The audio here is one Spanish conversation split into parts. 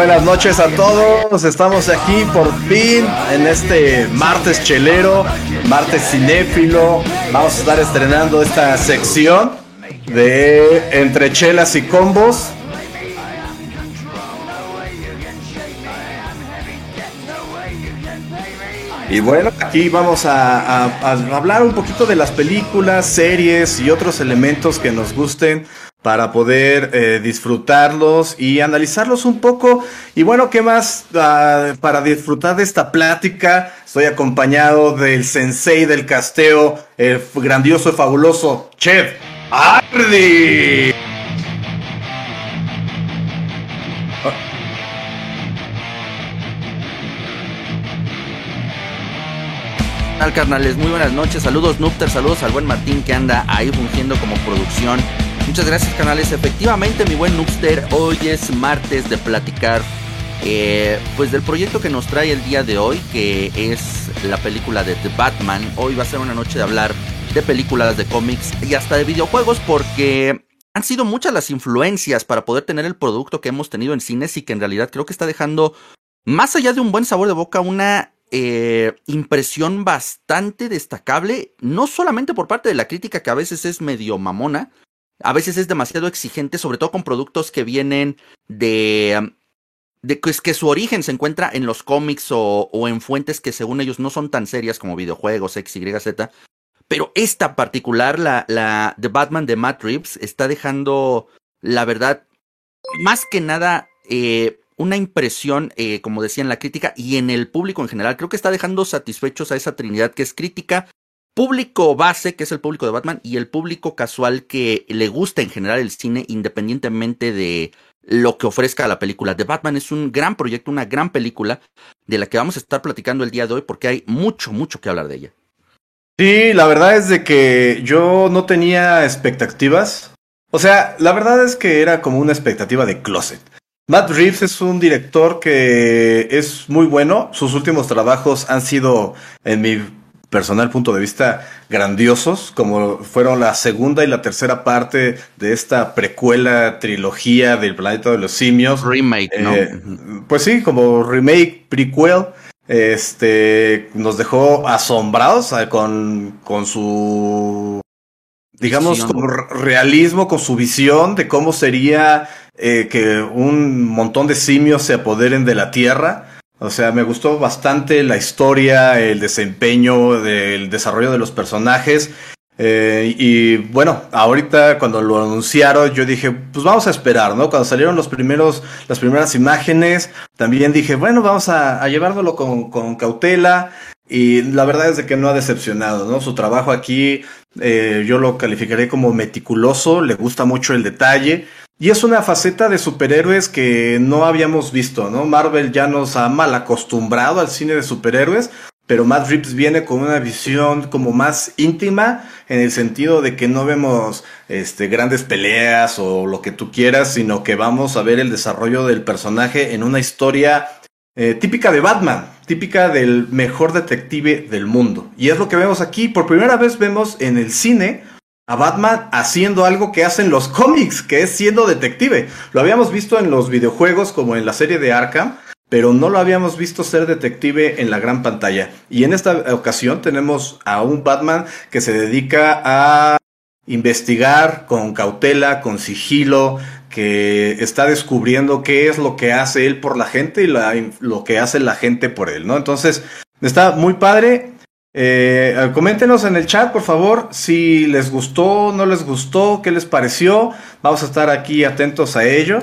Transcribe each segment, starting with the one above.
buenas noches a todos. Estamos aquí por fin en este martes chelero, martes cinéfilo. Vamos a estar estrenando esta sección de entre chelas y combos. Y bueno, aquí vamos a, a- a hablar un poquito de las películas, series y otros elementos que nos gusten para poder eh, disfrutarlos y analizarlos un poco. Y bueno, ¿qué más ah, para disfrutar de esta plática? Estoy acompañado del sensei del casteo, el grandioso y fabuloso Chef Ardi. carnales? Muy buenas noches, saludos Nupter, saludos al buen Martín que anda ahí fungiendo como producción. Muchas gracias canales, efectivamente mi buen Nupster, hoy es martes de platicar eh, pues del proyecto que nos trae el día de hoy, que es la película de The Batman. Hoy va a ser una noche de hablar de películas, de cómics y hasta de videojuegos porque han sido muchas las influencias para poder tener el producto que hemos tenido en cines y que en realidad creo que está dejando más allá de un buen sabor de boca, una eh, impresión bastante destacable, no solamente por parte de la crítica que a veces es medio mamona, a veces es demasiado exigente, sobre todo con productos que vienen de... de que, es que su origen se encuentra en los cómics o, o en fuentes que según ellos no son tan serias como videojuegos, X, Y, Z. Pero esta particular, la, la The Batman de Matt Reeves, está dejando, la verdad, más que nada, eh, una impresión, eh, como decía en la crítica, y en el público en general. Creo que está dejando satisfechos a esa trinidad que es crítica, público base, que es el público de Batman, y el público casual que le gusta en general el cine, independientemente de lo que ofrezca la película. The Batman es un gran proyecto, una gran película, de la que vamos a estar platicando el día de hoy, porque hay mucho, mucho que hablar de ella. Sí, la verdad es de que yo no tenía expectativas. O sea, la verdad es que era como una expectativa de closet. Matt Reeves es un director que es muy bueno. Sus últimos trabajos han sido, en mi personal punto de vista, grandiosos, como fueron la segunda y la tercera parte de esta precuela trilogía del planeta de los simios. Remake, ¿no? Eh. Pues sí, como remake, prequel, este, nos dejó asombrados eh, con, con su, digamos, con realismo, con su visión de cómo sería eh, que un montón de simios se apoderen de la Tierra. O sea, me gustó bastante la historia, el desempeño, el desarrollo de los personajes. Eh, y bueno, ahorita cuando lo anunciaron, yo dije, pues vamos a esperar, ¿no? Cuando salieron los primeros, las primeras imágenes, también dije, bueno, vamos a, a llevárnoslo con, con cautela. Y la verdad es de que no ha decepcionado, ¿no? Su trabajo aquí, eh, yo lo calificaré como meticuloso, le gusta mucho el detalle. Y es una faceta de superhéroes que no habíamos visto, ¿no? Marvel ya nos ha mal acostumbrado al cine de superhéroes, pero Matt Reeves viene con una visión como más íntima en el sentido de que no vemos este grandes peleas o lo que tú quieras, sino que vamos a ver el desarrollo del personaje en una historia eh, típica de Batman, típica del mejor detective del mundo. Y es lo que vemos aquí. Por primera vez vemos en el cine a Batman haciendo algo que hacen los cómics, que es siendo detective. Lo habíamos visto en los videojuegos como en la serie de Arkham, pero no lo habíamos visto ser detective en la gran pantalla. Y en esta ocasión tenemos a un Batman que se dedica a investigar con cautela, con sigilo, que está descubriendo qué es lo que hace él por la gente y la- lo que hace la gente por él, ¿no? Entonces, está muy padre. Eh, coméntenos en el chat, por favor, si les gustó, no les gustó, qué les pareció. Vamos a estar aquí atentos a ello.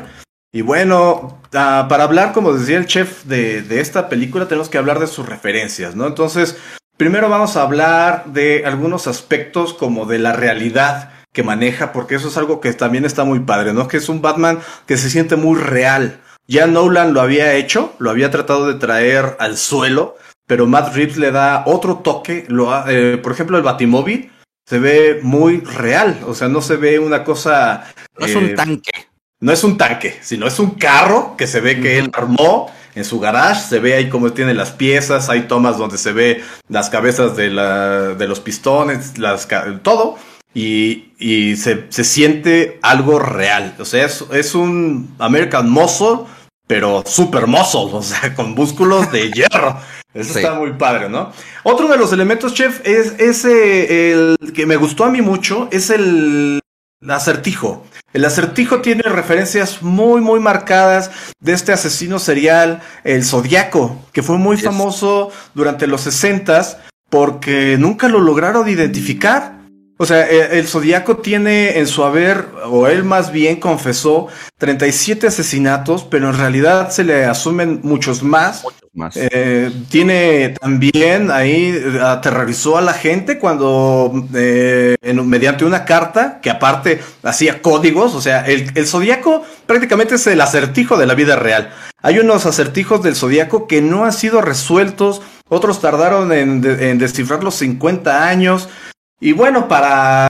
Y bueno, ah, para hablar, como decía el chef de, de esta película, tenemos que hablar de sus referencias, ¿no? Entonces, primero vamos a hablar de algunos aspectos como de la realidad que maneja, porque eso es algo que también está muy padre, ¿no? Que es un Batman que se siente muy real. Ya Nolan lo había hecho, lo había tratado de traer al suelo, pero Matt Reeves le da otro toque. Lo eh, por ejemplo, el Batimóvil se ve muy real, o sea, no se ve una cosa... No es eh, un tanque. no es un tanque, sino es un carro que se ve que él armó en su garage, se ve ahí cómo tiene las piezas, hay tomas donde se ve las cabezas de, la, de los pistones, las, todo, y, y se, se, siente algo real. O sea, es, es un American Muscle, pero super muscle, o sea, con músculos de hierro. Eso está muy padre, ¿no? Otro de los elementos, chef, es ese, el que me gustó a mí mucho, es el acertijo. El acertijo tiene referencias muy, muy marcadas de este asesino serial, el Zodiaco, que fue muy famoso durante los sesentas porque nunca lo lograron identificar. O sea, e, el, Zodíaco tiene en su haber, o él más bien confesó, 37 asesinatos, pero en realidad se le asumen muchos más. más. Eh, tiene también ahí, aterrorizó a la gente cuando, eh, mediante una carta, que aparte hacía códigos, o sea, el, el Zodíaco prácticamente es el acertijo de la vida real. Hay unos acertijos del Zodíaco que no han sido resueltos, otros tardaron en, en descifrar los 50 años. Y bueno, para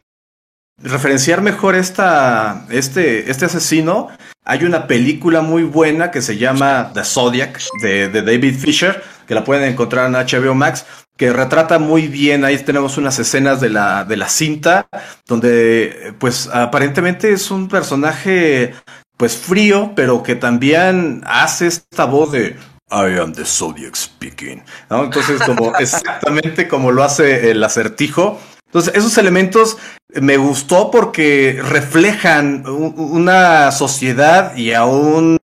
referenciar mejor esta, este, este asesino, hay una película muy buena que se llama The Zodiac de, David Fisher, que la pueden encontrar en HBO Max, que retrata muy bien, ahí tenemos unas escenas de la, de la cinta, donde pues aparentemente es un personaje pues frío, pero que también hace esta voz de I am the Zodiac speaking. ¿no? Entonces, como exactamente como lo hace el acertijo, entonces, esos elementos me gustó porque reflejan una sociedad y a un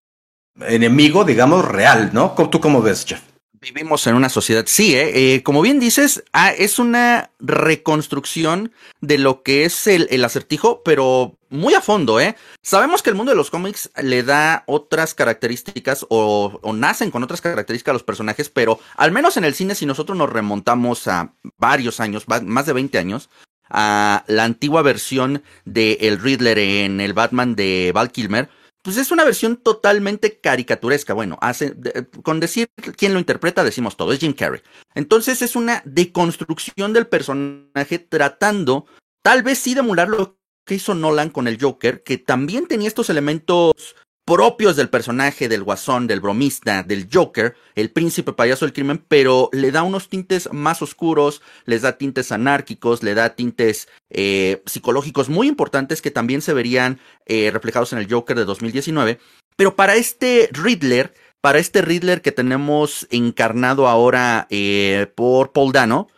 enemigo, digamos, real, ¿no? ¿Tú cómo ves, Jeff? Vivimos en una sociedad, sí, ¿eh? eh como bien dices, ah, es una reconstrucción de lo que es el, el, acertijo, pero muy a fondo, ¿eh? Sabemos que el mundo de los cómics le da otras características o, o, nacen con otras características a los personajes, pero al menos en el cine, si nosotros nos remontamos a varios años, más de 20 años, a la antigua versión de el Riddler en el Batman de Val Kilmer, pues es una versión totalmente caricaturesca. Bueno, hace, con decir quién lo interpreta decimos todo, es Jim Carrey. Entonces es una deconstrucción del personaje tratando, tal vez sí de emular lo que hizo Nolan con el Joker, que también tenía estos elementos propios del personaje, del guasón, del bromista, del Joker, el príncipe payaso del crimen, pero le da unos tintes más oscuros, les da tintes anárquicos, le da tintes eh, psicológicos muy importantes que también se verían eh, reflejados en el Joker de 2019. Pero para este Riddler, para este Riddler que tenemos encarnado ahora eh, por Paul Dano,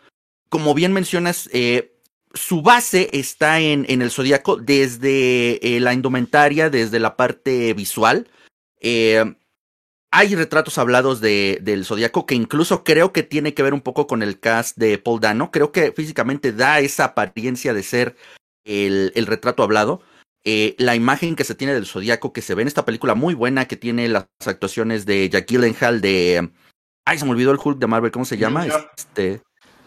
como bien mencionas, su base está en, en el zodiaco desde eh, la indumentaria, desde la parte visual. Eh, hay retratos hablados de, del zodiaco que incluso creo que tiene que ver un poco con el cast de Paul Dano. Creo que físicamente da esa apariencia de ser el, el retrato hablado. Eh, la imagen que se tiene del zodiaco que se ve en esta película muy buena que tiene las actuaciones de Jack Gyllenhaal de ay se me olvidó el Hulk de Marvel cómo se llama este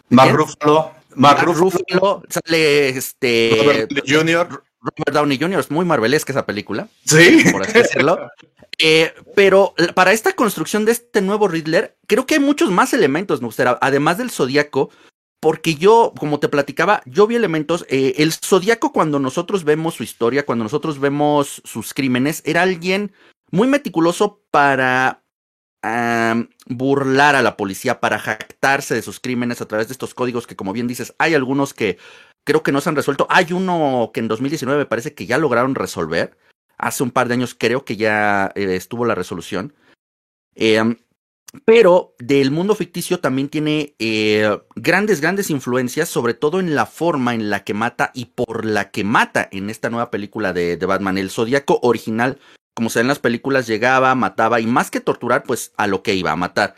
Mark Ruffalo Mark, Ruffalo, sale este Robert Jr. Robert Downey Jr. es muy marvelesca esa película. Sí. Por así decirlo. Eh, pero para esta construcción de este nuevo Riddler, creo que hay muchos más elementos, ¿no? además del Zodíaco, porque yo, como te platicaba, yo vi elementos. Eh, el Zodíaco, cuando nosotros vemos su historia, cuando nosotros vemos sus crímenes, era alguien muy meticuloso para burlar a la policía, para jactarse de sus crímenes a través de estos códigos que, como bien dices, hay algunos que creo que no se han resuelto. Hay uno que en 2019 me parece que ya lograron resolver. Hace un par de años creo que ya eh, estuvo la resolución. Em, pero del mundo ficticio también tiene eh, grandes, grandes influencias, sobre todo en la forma en la que mata y por la que mata en esta nueva película de, de Batman. El Zodíaco original como se en las películas, llegaba, mataba y más que torturar, pues a lo que iba a matar.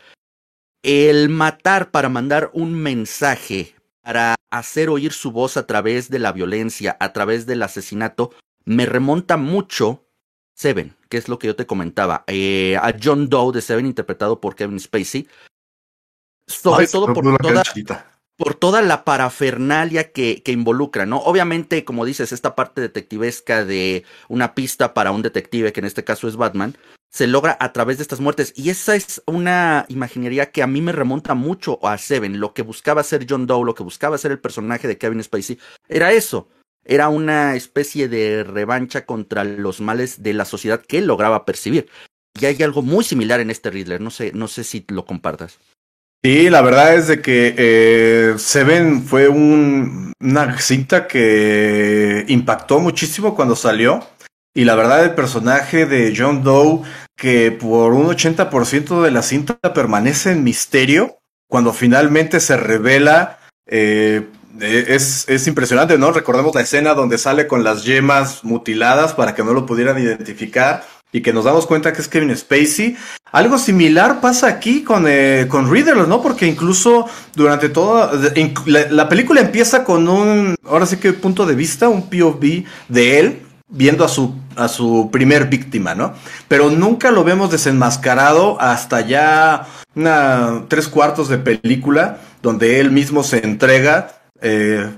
El matar para mandar un mensaje, para hacer oír su voz a través de la violencia, a través del asesinato, me remonta mucho Seven, que es lo que yo te comentaba, eh, a John Doe de Seven interpretado por Kevin Spacey. Sobre todo por toda, por toda la parafernalia que, que, involucra, ¿no? Obviamente, como dices, esta parte detectivesca de una pista para un detective, que en este caso es Batman, se logra a través de estas muertes. Y esa es una imaginería que a mí me remonta mucho a Seven. Lo que buscaba hacer John Doe, lo que buscaba hacer el personaje de Kevin Spacey, era eso. era una especie de revancha contra los males de la sociedad que él lograba percibir. Y hay algo muy similar en este Riddler, no sé, no sé si lo compartas. Sí, la verdad es de que eh, Seven fue un, una cinta que impactó muchísimo cuando salió. Y la verdad, el personaje de John Doe, que por un 80% de la cinta permanece en misterio, cuando finalmente se revela, eh, es, es impresionante, ¿no? Recordemos la escena donde sale con las yemas mutiladas para que no lo pudieran identificar y que nos damos cuenta que es Kevin Spacey. Algo similar pasa aquí con, eh, con Riddler, ¿no? Porque incluso durante toda... La, la, película empieza con un, ahora sí que punto de vista, un POV de él viendo a su, a su primer víctima, ¿no? Pero nunca lo vemos desenmascarado hasta ya una tres cuartos de película donde él mismo se entrega eh,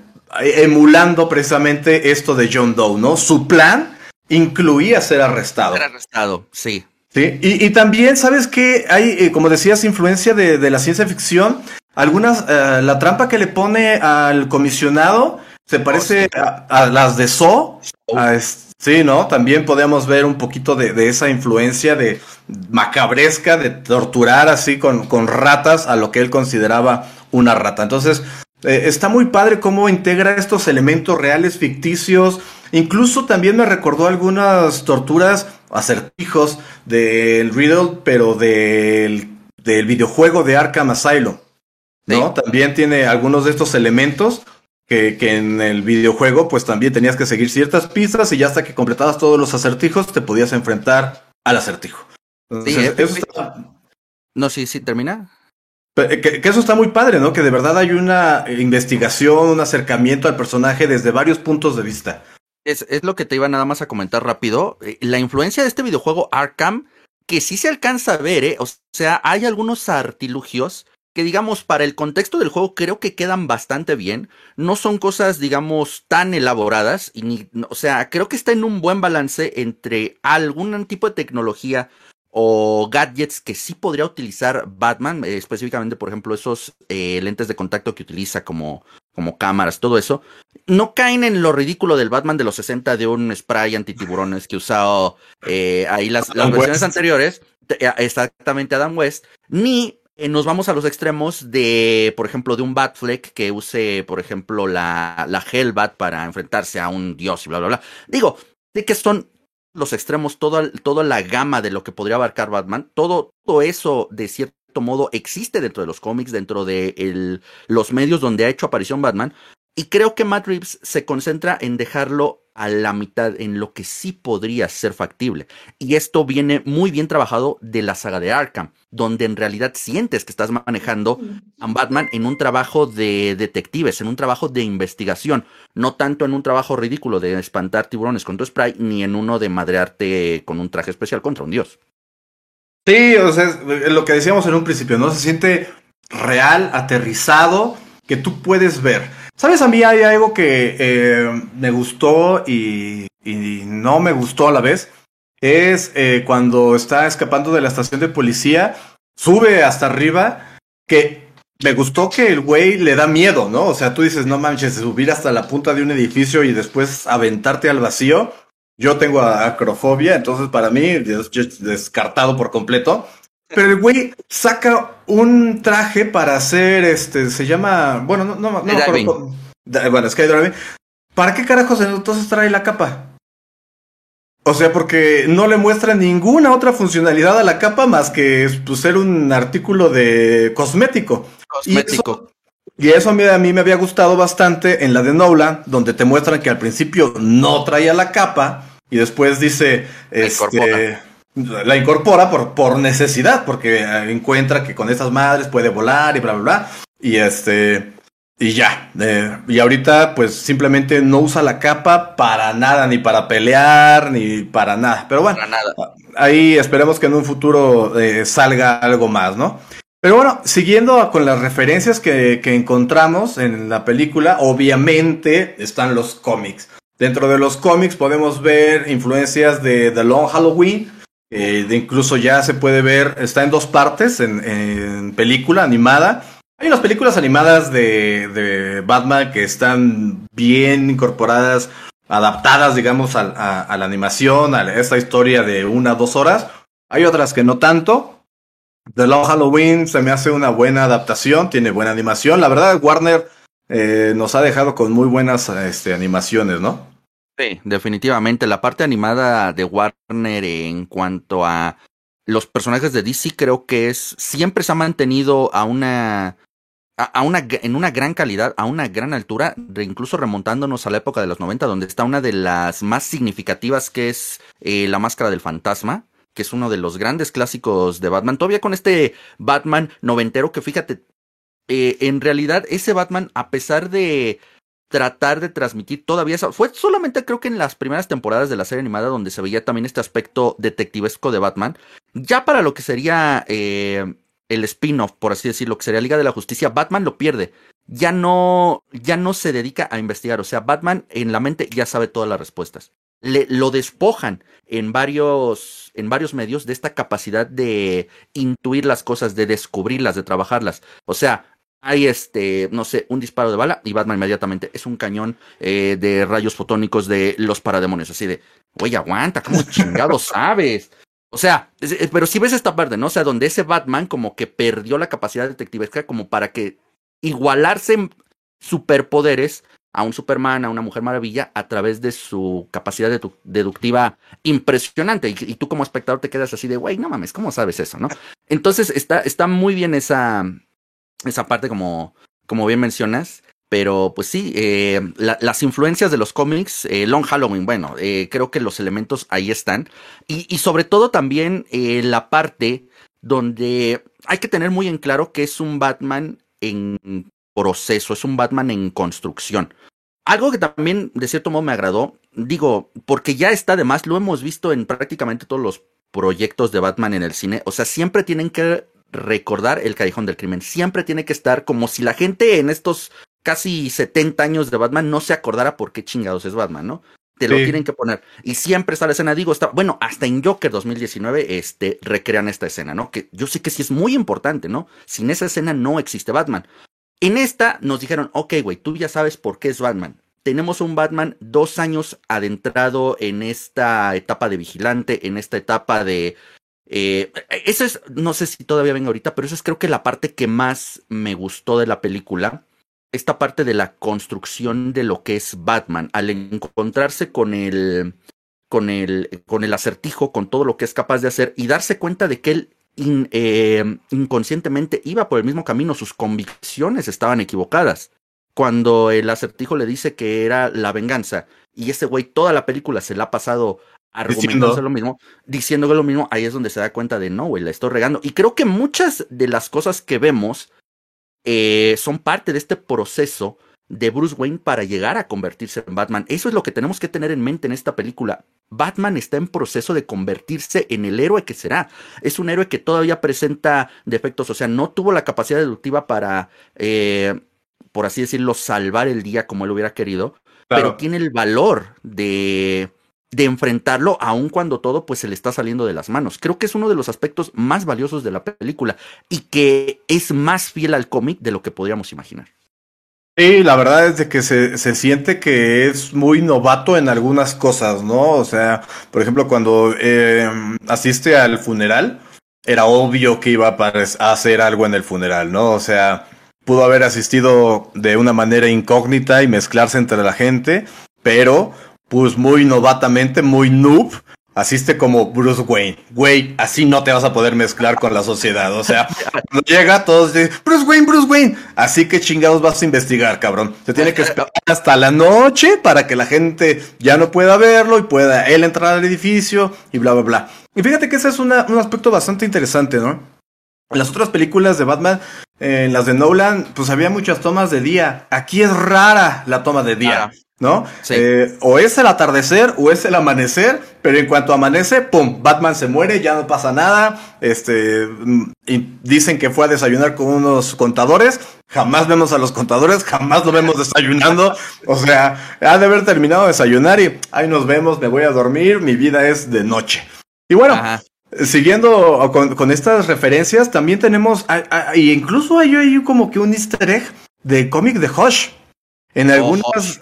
emulando precisamente esto de John Doe, ¿no? Su plan incluía ser arrestado. Ser arrestado, sí. Sí, y, y también, ¿sabes que Hay, eh, como decías, influencia de, de, la ciencia ficción. Algunas, eh, la trampa que le pone al comisionado se parece a, a las de So. A, sí, ¿no? También podemos ver un poquito de, de, esa influencia de macabresca, de torturar así con, con ratas a lo que él consideraba una rata. Entonces, eh, está muy padre cómo integra estos elementos reales, ficticios. Incluso también me recordó algunas torturas, acertijos del Riddle, pero del, del videojuego de Arkham Asylum. ¿No? Sí. También tiene algunos de estos elementos que, que, en el videojuego, pues también tenías que seguir ciertas pistas y ya hasta que completabas todos los acertijos, te podías enfrentar al acertijo. Entonces, sí, eso está... No, sí, sí, termina. Que, que, eso está muy padre, ¿no? Que de verdad hay una investigación, un acercamiento al personaje desde varios puntos de vista. Es, lo que te iba nada más a comentar rápido. La influencia de este videojuego Arkham, que sí se alcanza a ver, ¿eh? O sea, hay algunos artilugios que, digamos, para el contexto del juego creo que quedan bastante bien. No son cosas, digamos, tan elaboradas. Y ni, o sea, creo que está en un buen balance entre algún tipo de tecnología o gadgets que sí podría utilizar Batman, eh, específicamente, por ejemplo, esos eh, lentes de contacto que utiliza como, como cámaras, todo eso, no caen en lo ridículo del Batman de los 60 de un spray antitiburones que usado eh, ahí las, las versiones anteriores, exactamente Adam West, ni nos vamos a los extremos de, por ejemplo, de un Batfleck que use, por ejemplo, la, la Hellbat para enfrentarse a un dios y bla, bla, bla. Digo, de que son los extremos, toda, toda la gama de lo que podría abarcar Batman, todo, todo eso de cierto modo existe dentro de los cómics, dentro de los medios donde ha hecho aparición Batman. Y creo que Matt Reeves se concentra en dejarlo a la mitad, en lo que sí podría ser factible. Y esto viene muy bien trabajado de la saga de Arkham, donde en realidad sientes que estás manejando a Batman en un trabajo de detectives, en un trabajo de investigación, no tanto en un trabajo ridículo de espantar tiburones con tu spray, ni en uno de madrearte con un traje especial contra un dios. Sí, o sea, lo que decíamos en un principio, ¿no? Se siente real, aterrizado, que tú puedes ver. ¿Sabes? A mí hay algo que eh, me gustó y, no me gustó a la vez. Es eh, cuando está escapando de la estación de policía, sube hasta arriba, que me gustó que el güey le da miedo, ¿no? O sea, tú dices, no manches, subir hasta la punta de un edificio y después aventarte al vacío. Yo tengo acrofobia, entonces para mí, descartado por completo. Pero el güey saca un traje para hacer este, se llama, bueno, no, no, no, no bueno, skydiving. ¿Para qué carajos entonces trae la capa? O sea, porque no le muestra ninguna otra funcionalidad a la capa más que pues, ser un artículo de cosmético. Cosmético. Y eso, y eso a, mí, a mí me había gustado bastante en la de Nolan, donde te muestran que al principio no traía la capa y después dice, este, la incorpora por, por necesidad, porque encuentra que con estas madres puede volar y bla, bla, bla. Y este, y ya. Eh, y ahorita, pues simplemente no usa la capa para nada, ni para pelear, ni para nada. Pero bueno, ahí esperemos que en un futuro eh, salga algo más, ¿no? Pero bueno, siguiendo con las referencias que, que encontramos en la película, obviamente están los cómics. Dentro de los cómics podemos ver influencias de The Long Halloween, eh, incluso ya se puede ver, está en dos partes, en, película animada, Hay unas películas animadas de, Batman que están bien incorporadas, adaptadas, digamos, a, a, la animación, a esta historia de una o dos horas. Hay otras que no tanto. The Long Halloween se me hace una buena adaptación, tiene buena animación. La verdad, Warner eh, nos ha dejado con muy buenas este, animaciones, ¿no? Sí, definitivamente. La parte animada de Warner en cuanto a los personajes de DC creo que es siempre se ha mantenido a una a, una en una gran calidad, a una gran altura, incluso remontándonos a la época de los 90 donde está una de las más significativas que es eh, La máscara del fantasma, que es uno de los grandes clásicos de Batman. Todavía con este Batman noventero que fíjate, eh, en realidad ese Batman a pesar de tratar de transmitir todavía eso. Fue solamente creo que en las primeras temporadas de la serie animada donde se veía también este aspecto detectivesco de Batman. Ya para lo que sería eh, el spin-off, por así decirlo, que sería Liga de la Justicia, Batman lo pierde. Ya no, ya no se dedica a investigar. O sea, Batman en la mente ya sabe todas las respuestas. Le, lo despojan en varios, en varios medios de esta capacidad de intuir las cosas, de descubrirlas, de trabajarlas. O sea, hay este, no sé, un disparo de bala y Batman inmediatamente es un cañón eh, de rayos fotónicos de los parademonios, así de, güey, aguanta, ¿cómo chingado sabes? O sea, pero si ves esta parte, ¿no? O sea, donde ese Batman como que perdió la capacidad detectivesca como para que igualarse superpoderes a un Superman, a una Mujer Maravilla, a través de su capacidad deductiva impresionante. Y, y, tú como espectador te quedas así de, güey, no mames, ¿cómo sabes eso, no? Entonces está, está muy bien esa, esa parte como, como bien mencionas. Pero pues sí, eh, las influencias de los cómics, eh, Long Halloween, bueno, eh, creo que los elementos ahí están. Y, y sobre todo también la parte donde hay que tener muy en claro que es un Batman en proceso, es un Batman en construcción. Algo que también de cierto modo me agradó, digo, porque ya está de más, lo hemos visto en prácticamente todos los proyectos de Batman en el cine, o sea, siempre tienen que recordar el callejón del crimen. Siempre tiene que estar como si la gente en estos casi 70 años de Batman no se acordara por qué chingados es Batman, ¿no? Te lo tienen que poner. Y siempre está la escena, digo, está, bueno, hasta en Joker 2019, este, recrean esta escena, ¿no? Que yo sé que sí es muy importante, ¿no? Sin esa escena no existe Batman. En esta nos dijeron, ok, güey, tú ya sabes por qué es Batman. Tenemos un Batman dos años adentrado en esta etapa de vigilante, en esta etapa de eh, eso es, no sé si todavía venga ahorita, pero eso es creo que la parte que más me gustó de la película. Esta parte de la construcción de lo que es Batman, al encontrarse con el, con el, con el acertijo, con todo lo que es capaz de hacer y darse cuenta de que él eh, inconscientemente iba por el mismo camino, sus convicciones estaban equivocadas. Cuando el acertijo le dice que era la venganza y ese güey toda la película se la ha pasado argumentándose lo mismo, diciendo que lo mismo, ahí es donde se da cuenta de no, güey, la estoy regando. Y creo que muchas de las cosas que vemos eh, son parte de este proceso de Bruce Wayne para llegar a convertirse en Batman. Eso es lo que tenemos que tener en mente en esta película. Batman está en proceso de convertirse en el héroe que será. Es un héroe que todavía presenta defectos, o sea, no tuvo la capacidad deductiva para, eh, por así decirlo, salvar el día como él hubiera querido, pero tiene el valor de de enfrentarlo aun cuando todo pues se le está saliendo de las manos. Creo que es uno de los aspectos más valiosos de la película y que es más fiel al cómic de lo que podríamos imaginar. Sí, la verdad es de que se, se, siente que es muy novato en algunas cosas, ¿no? O sea, por ejemplo, cuando eh, asiste al funeral, era obvio que iba a hacer algo en el funeral, ¿no? O sea, pudo haber asistido de una manera incógnita y mezclarse entre la gente, pero pues muy novatamente, muy noob, asiste como Bruce Wayne. Güey, así no te vas a poder mezclar con la sociedad. O sea, cuando llega todos dicen, Bruce Wayne, Bruce Wayne. Así que chingados vas a investigar, cabrón. Se tiene que esperar hasta la noche para que la gente ya no pueda verlo y pueda él entrar al edificio y bla, bla, bla. Y fíjate que ese es un aspecto bastante interesante, ¿no? En las otras películas de Batman, en las de Nolan, pues había muchas tomas de día. Aquí es rara la toma de día. ¿No? Eh, o es el atardecer o es el amanecer, pero en cuanto amanece, ¡pum! Batman se muere, ya no pasa nada. Este, mm, y dicen que fue a desayunar con unos contadores. Jamás vemos a los contadores, jamás lo vemos desayunando. O sea, ha de haber terminado de desayunar y ahí nos vemos, me voy a dormir, mi vida es de noche. Y bueno, siguiendo con, estas referencias, también tenemos, y incluso hay, hay como que un easter egg de cómic de Hush. En oh, algunas,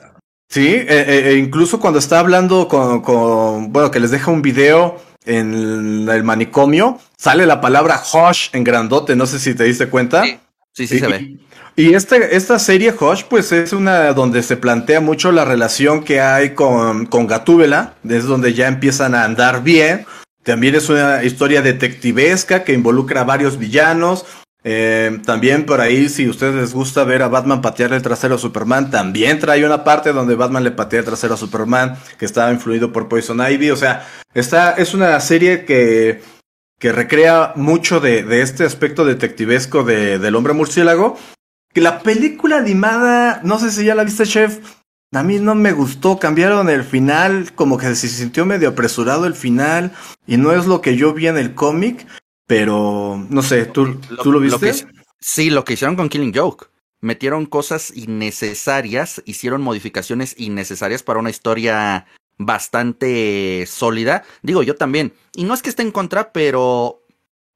sí, e, e, e incluso cuando está hablando con, con, bueno, que les deja un video en el manicomio, sale la palabra Hush en grandote, no sé si te diste cuenta. Sí, sí, sí se ve. Y este, esta serie Hush, pues es una donde se plantea mucho la relación que hay con, con Gatúbela, es donde ya empiezan a andar bien. También es una historia detectivesca que involucra a varios villanos. Eh, también por ahí, si ustedes les gusta ver a Batman patear el trasero a Superman, también trae una parte donde Batman le patea el trasero a Superman, que estaba influido por Poison Ivy. O sea, esta es una serie que, que recrea mucho de, de este aspecto detectivesco de, del hombre murciélago. Que la película animada, no sé si ya la viste, chef. A mí no me gustó, cambiaron el final, como que se sintió medio apresurado el final, y no es lo que yo vi en el cómic. Pero, no sé, ¿tú lo, ¿tú lo viste? sí, lo que hicieron con Killing Joke. Metieron cosas innecesarias, hicieron modificaciones innecesarias para una historia bastante sólida. Digo, yo también. Y no es que esté en contra, pero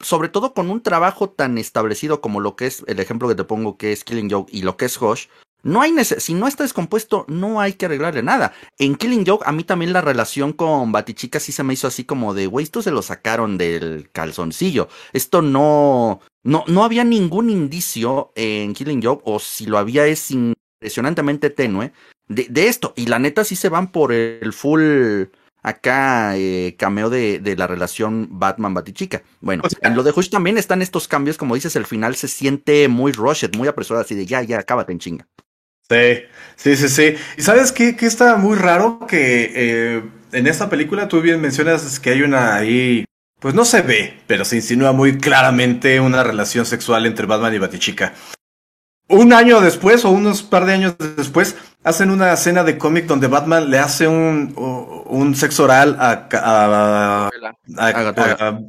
sobre todo con un trabajo tan establecido como lo que es el ejemplo que te pongo que es Killing Joke y lo que es Hush, no hay si no está descompuesto, no hay que arreglarle nada. En Killing Joke, a mí también la relación con Batichica sí se me hizo así como de, güey, esto se lo sacaron del calzoncillo. Esto no, no, no había ningún indicio en Killing Joke, o si lo había es impresionantemente tenue de, de esto. Y la neta sí se van por el full acá eh, cameo de, de, la relación Batman-Batichica. Bueno, en lo de Hush también están estos cambios, como dices, el final se siente muy rushed, muy apresurado, así de ya, ya, acábate en chinga. Sí, sí, sí, sí. ¿Y sabes qué, qué está muy raro? Que eh, en esta película tú bien mencionas que hay una ahí, pues no se ve, pero se insinúa muy claramente una relación sexual entre Batman y Batichica. Un año después o unos par de años después hacen una escena de cómic donde Batman le hace un, un sexo oral a, a,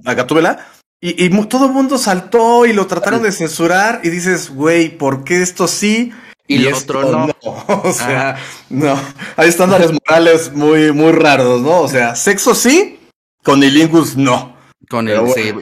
a, Gatúbela. Y, y todo el mundo saltó y lo trataron de censurar y dices, güey, ¿por qué esto sí? Y, el otro no. O sea, no. Hay estándares morales muy, muy raros, ¿no? O sea, sexo sí, con Ilingus no. Con el, sí.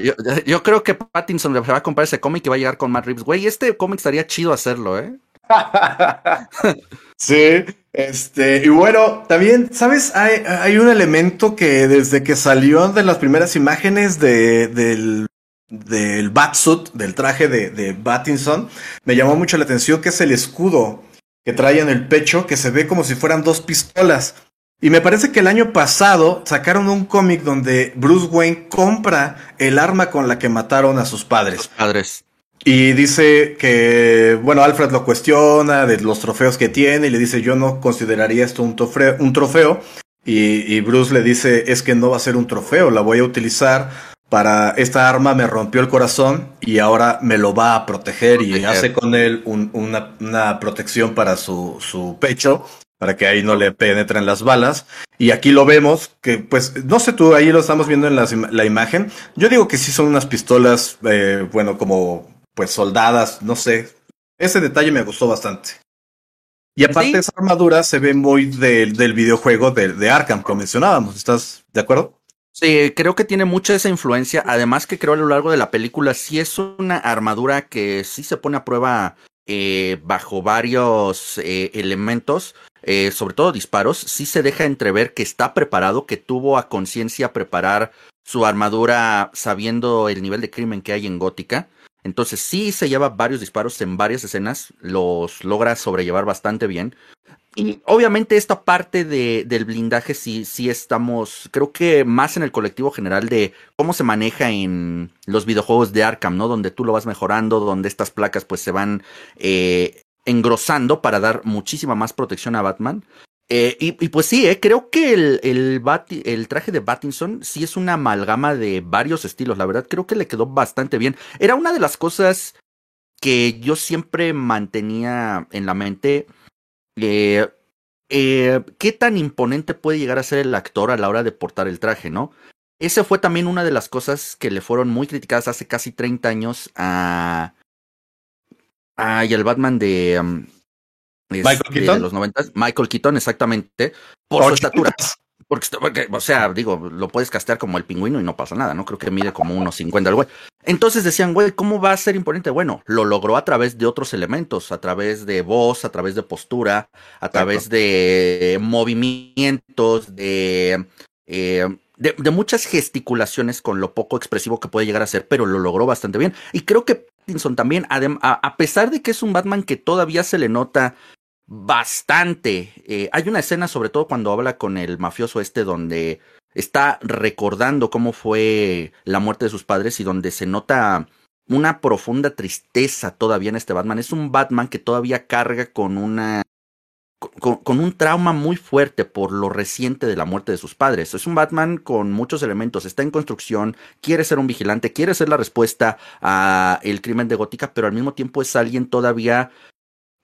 Yo, creo que Pattinson se va a comprar ese cómic y va a llegar con Matt Reeves. Güey, este cómic estaría chido hacerlo, ¿eh? sí, este, y bueno, también, ¿sabes? Hay, hay un elemento que desde que salió de las primeras imágenes de, del del Batsuit, del traje de, de Battinson, me llamó mucho la atención que es el escudo que trae en el pecho, que se ve como si fueran dos pistolas. Y me parece que el año pasado sacaron un cómic donde Bruce Wayne compra el arma con la que mataron a sus padres. padres. Y dice que, bueno, Alfred lo cuestiona de los trofeos que tiene y le dice, yo no consideraría esto un trofeo. Un trofeo. Y, y Bruce le dice, es que no va a ser un trofeo, la voy a utilizar para esta arma me rompió el corazón y ahora me lo va a proteger, y hace con él una, protección para su, su, pecho para que ahí no le penetren las balas. Y aquí lo vemos, que pues, no sé tú, ahí lo estamos viendo en la, imagen. Yo digo que sí son unas pistolas, eh, bueno, como pues soldadas, no sé. Ese detalle me gustó bastante. Y aparte esa armadura se ve muy del videojuego de, de Arkham, como mencionábamos. ¿Estás de acuerdo? Sí, creo que tiene mucha esa influencia. Además que creo a lo largo de la película sí es una armadura que sí se pone a prueba eh, bajo varios eh, elementos, eh, sobre todo disparos. Sí se deja entrever que está preparado, que tuvo a conciencia preparar su armadura sabiendo el nivel de crimen que hay en Gótica. Entonces sí se lleva varios disparos en varias escenas, los logra sobrellevar bastante bien. Y obviamente esta parte de, del blindaje sí, sí estamos, creo que más en el colectivo general de cómo se maneja en los videojuegos de Arkham, ¿no? Donde tú lo vas mejorando, donde estas placas pues se van eh, engrosando para dar muchísima más protección a Batman. Eh, y, pues sí, eh, creo que el, el, el traje de Battinson sí es una amalgama de varios estilos, la verdad creo que le quedó bastante bien. Era una de las cosas que yo siempre mantenía en la mente eh, eh, ¿qué tan imponente puede llegar a ser el actor a la hora de portar el traje, no? Esa fue también una de las cosas que le fueron muy criticadas hace casi 30 años a. a y al Batman de. Um, Michael Keaton. De los 90, Michael Keaton, exactamente. Por su estatura. Porque, porque, o sea, digo, lo puedes castear como el pingüino y no pasa nada, ¿no? Creo que mide como unos 50 el güey. Entonces decían, güey, ¿cómo va a ser imponente? Bueno, lo logró a través de otros elementos, a través de voz, a través de postura, a través de movimientos, de, eh, de, de, muchas gesticulaciones con lo poco expresivo que puede llegar a ser, pero lo logró bastante bien. Y creo que Pattinson también, a, a pesar de que es un Batman que todavía se le nota bastante. Eh, hay una escena, sobre todo cuando habla con el mafioso este, donde está recordando cómo fue la muerte de sus padres y donde se nota una profunda tristeza todavía en este Batman. Es un Batman que todavía carga con una. Con, con, un trauma muy fuerte por lo reciente de la muerte de sus padres. Es un Batman con muchos elementos, está en construcción, quiere ser un vigilante, quiere ser la respuesta a el crimen de Gótica, pero al mismo tiempo es alguien todavía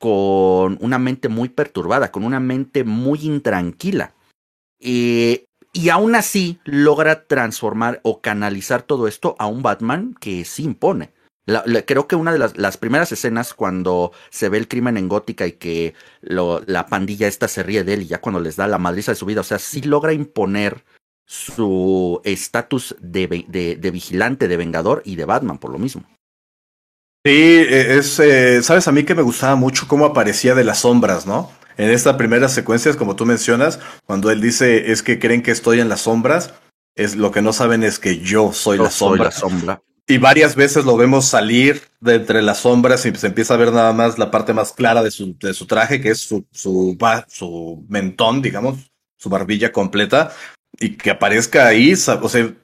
con una mente muy perturbada, con una mente muy intranquila. Eh, y aún así logra transformar o canalizar todo esto a un Batman que sí impone. Creo que una de las, las, primeras escenas cuando se ve el crimen en Gótica y que la pandilla esta se ríe de él y ya cuando les da la madriza de su vida, o sea, sí logra imponer su estatus de, de vigilante, de vengador y de Batman por lo mismo. Sí, e, es, eh, sabes, a mí que me gustaba mucho cómo aparecía de las sombras, ¿no? En esta primera secuencia, como tú mencionas, cuando él dice es que creen que estoy en las sombras, es lo que no saben es que yo soy, yo la, soy sombra. la sombra. Y varias veces lo vemos salir de entre las sombras y se empieza a ver nada más la parte más clara de su, de su traje, que es su, su, su mentón, digamos, su barbilla completa y que aparezca ahí, o sea,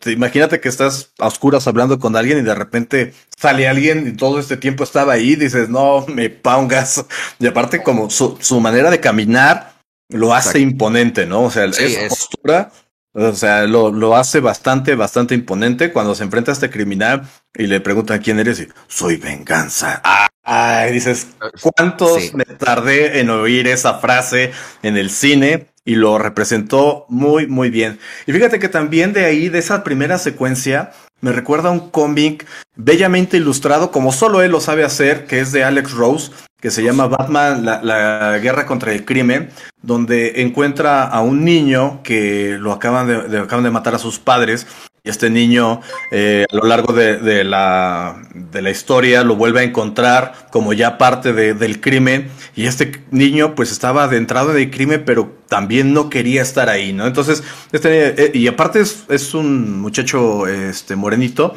imagínate que estás a oscuras hablando con alguien y de repente sale alguien y todo este tiempo estaba ahí, dices, no me pongas. Y aparte como su, su manera de caminar lo hace Exacto. imponente, ¿no? O sea, sí, esa es. postura, o sea, lo, lo hace bastante, bastante imponente cuando se enfrenta a este criminal y le preguntan quién eres y soy venganza. Ay, dices, ¿cuántos sí. me tardé en oír esa frase en el cine? Y lo representó muy, muy bien. Y fíjate que también de ahí, de esa primera secuencia, me recuerda un cómic bellamente ilustrado, como solo él lo sabe hacer, que es de Alex Rose, que se llama Batman, la, guerra contra el crimen, donde encuentra a un niño que lo acaban de acaban de matar a sus padres y este niño eh, a lo largo de, la, de, la, historia lo vuelve a encontrar como ya parte de, del crimen y este niño pues estaba adentrado en el crimen pero también no quería estar ahí, ¿no? Entonces, este, eh, y aparte es, es, un muchacho este, morenito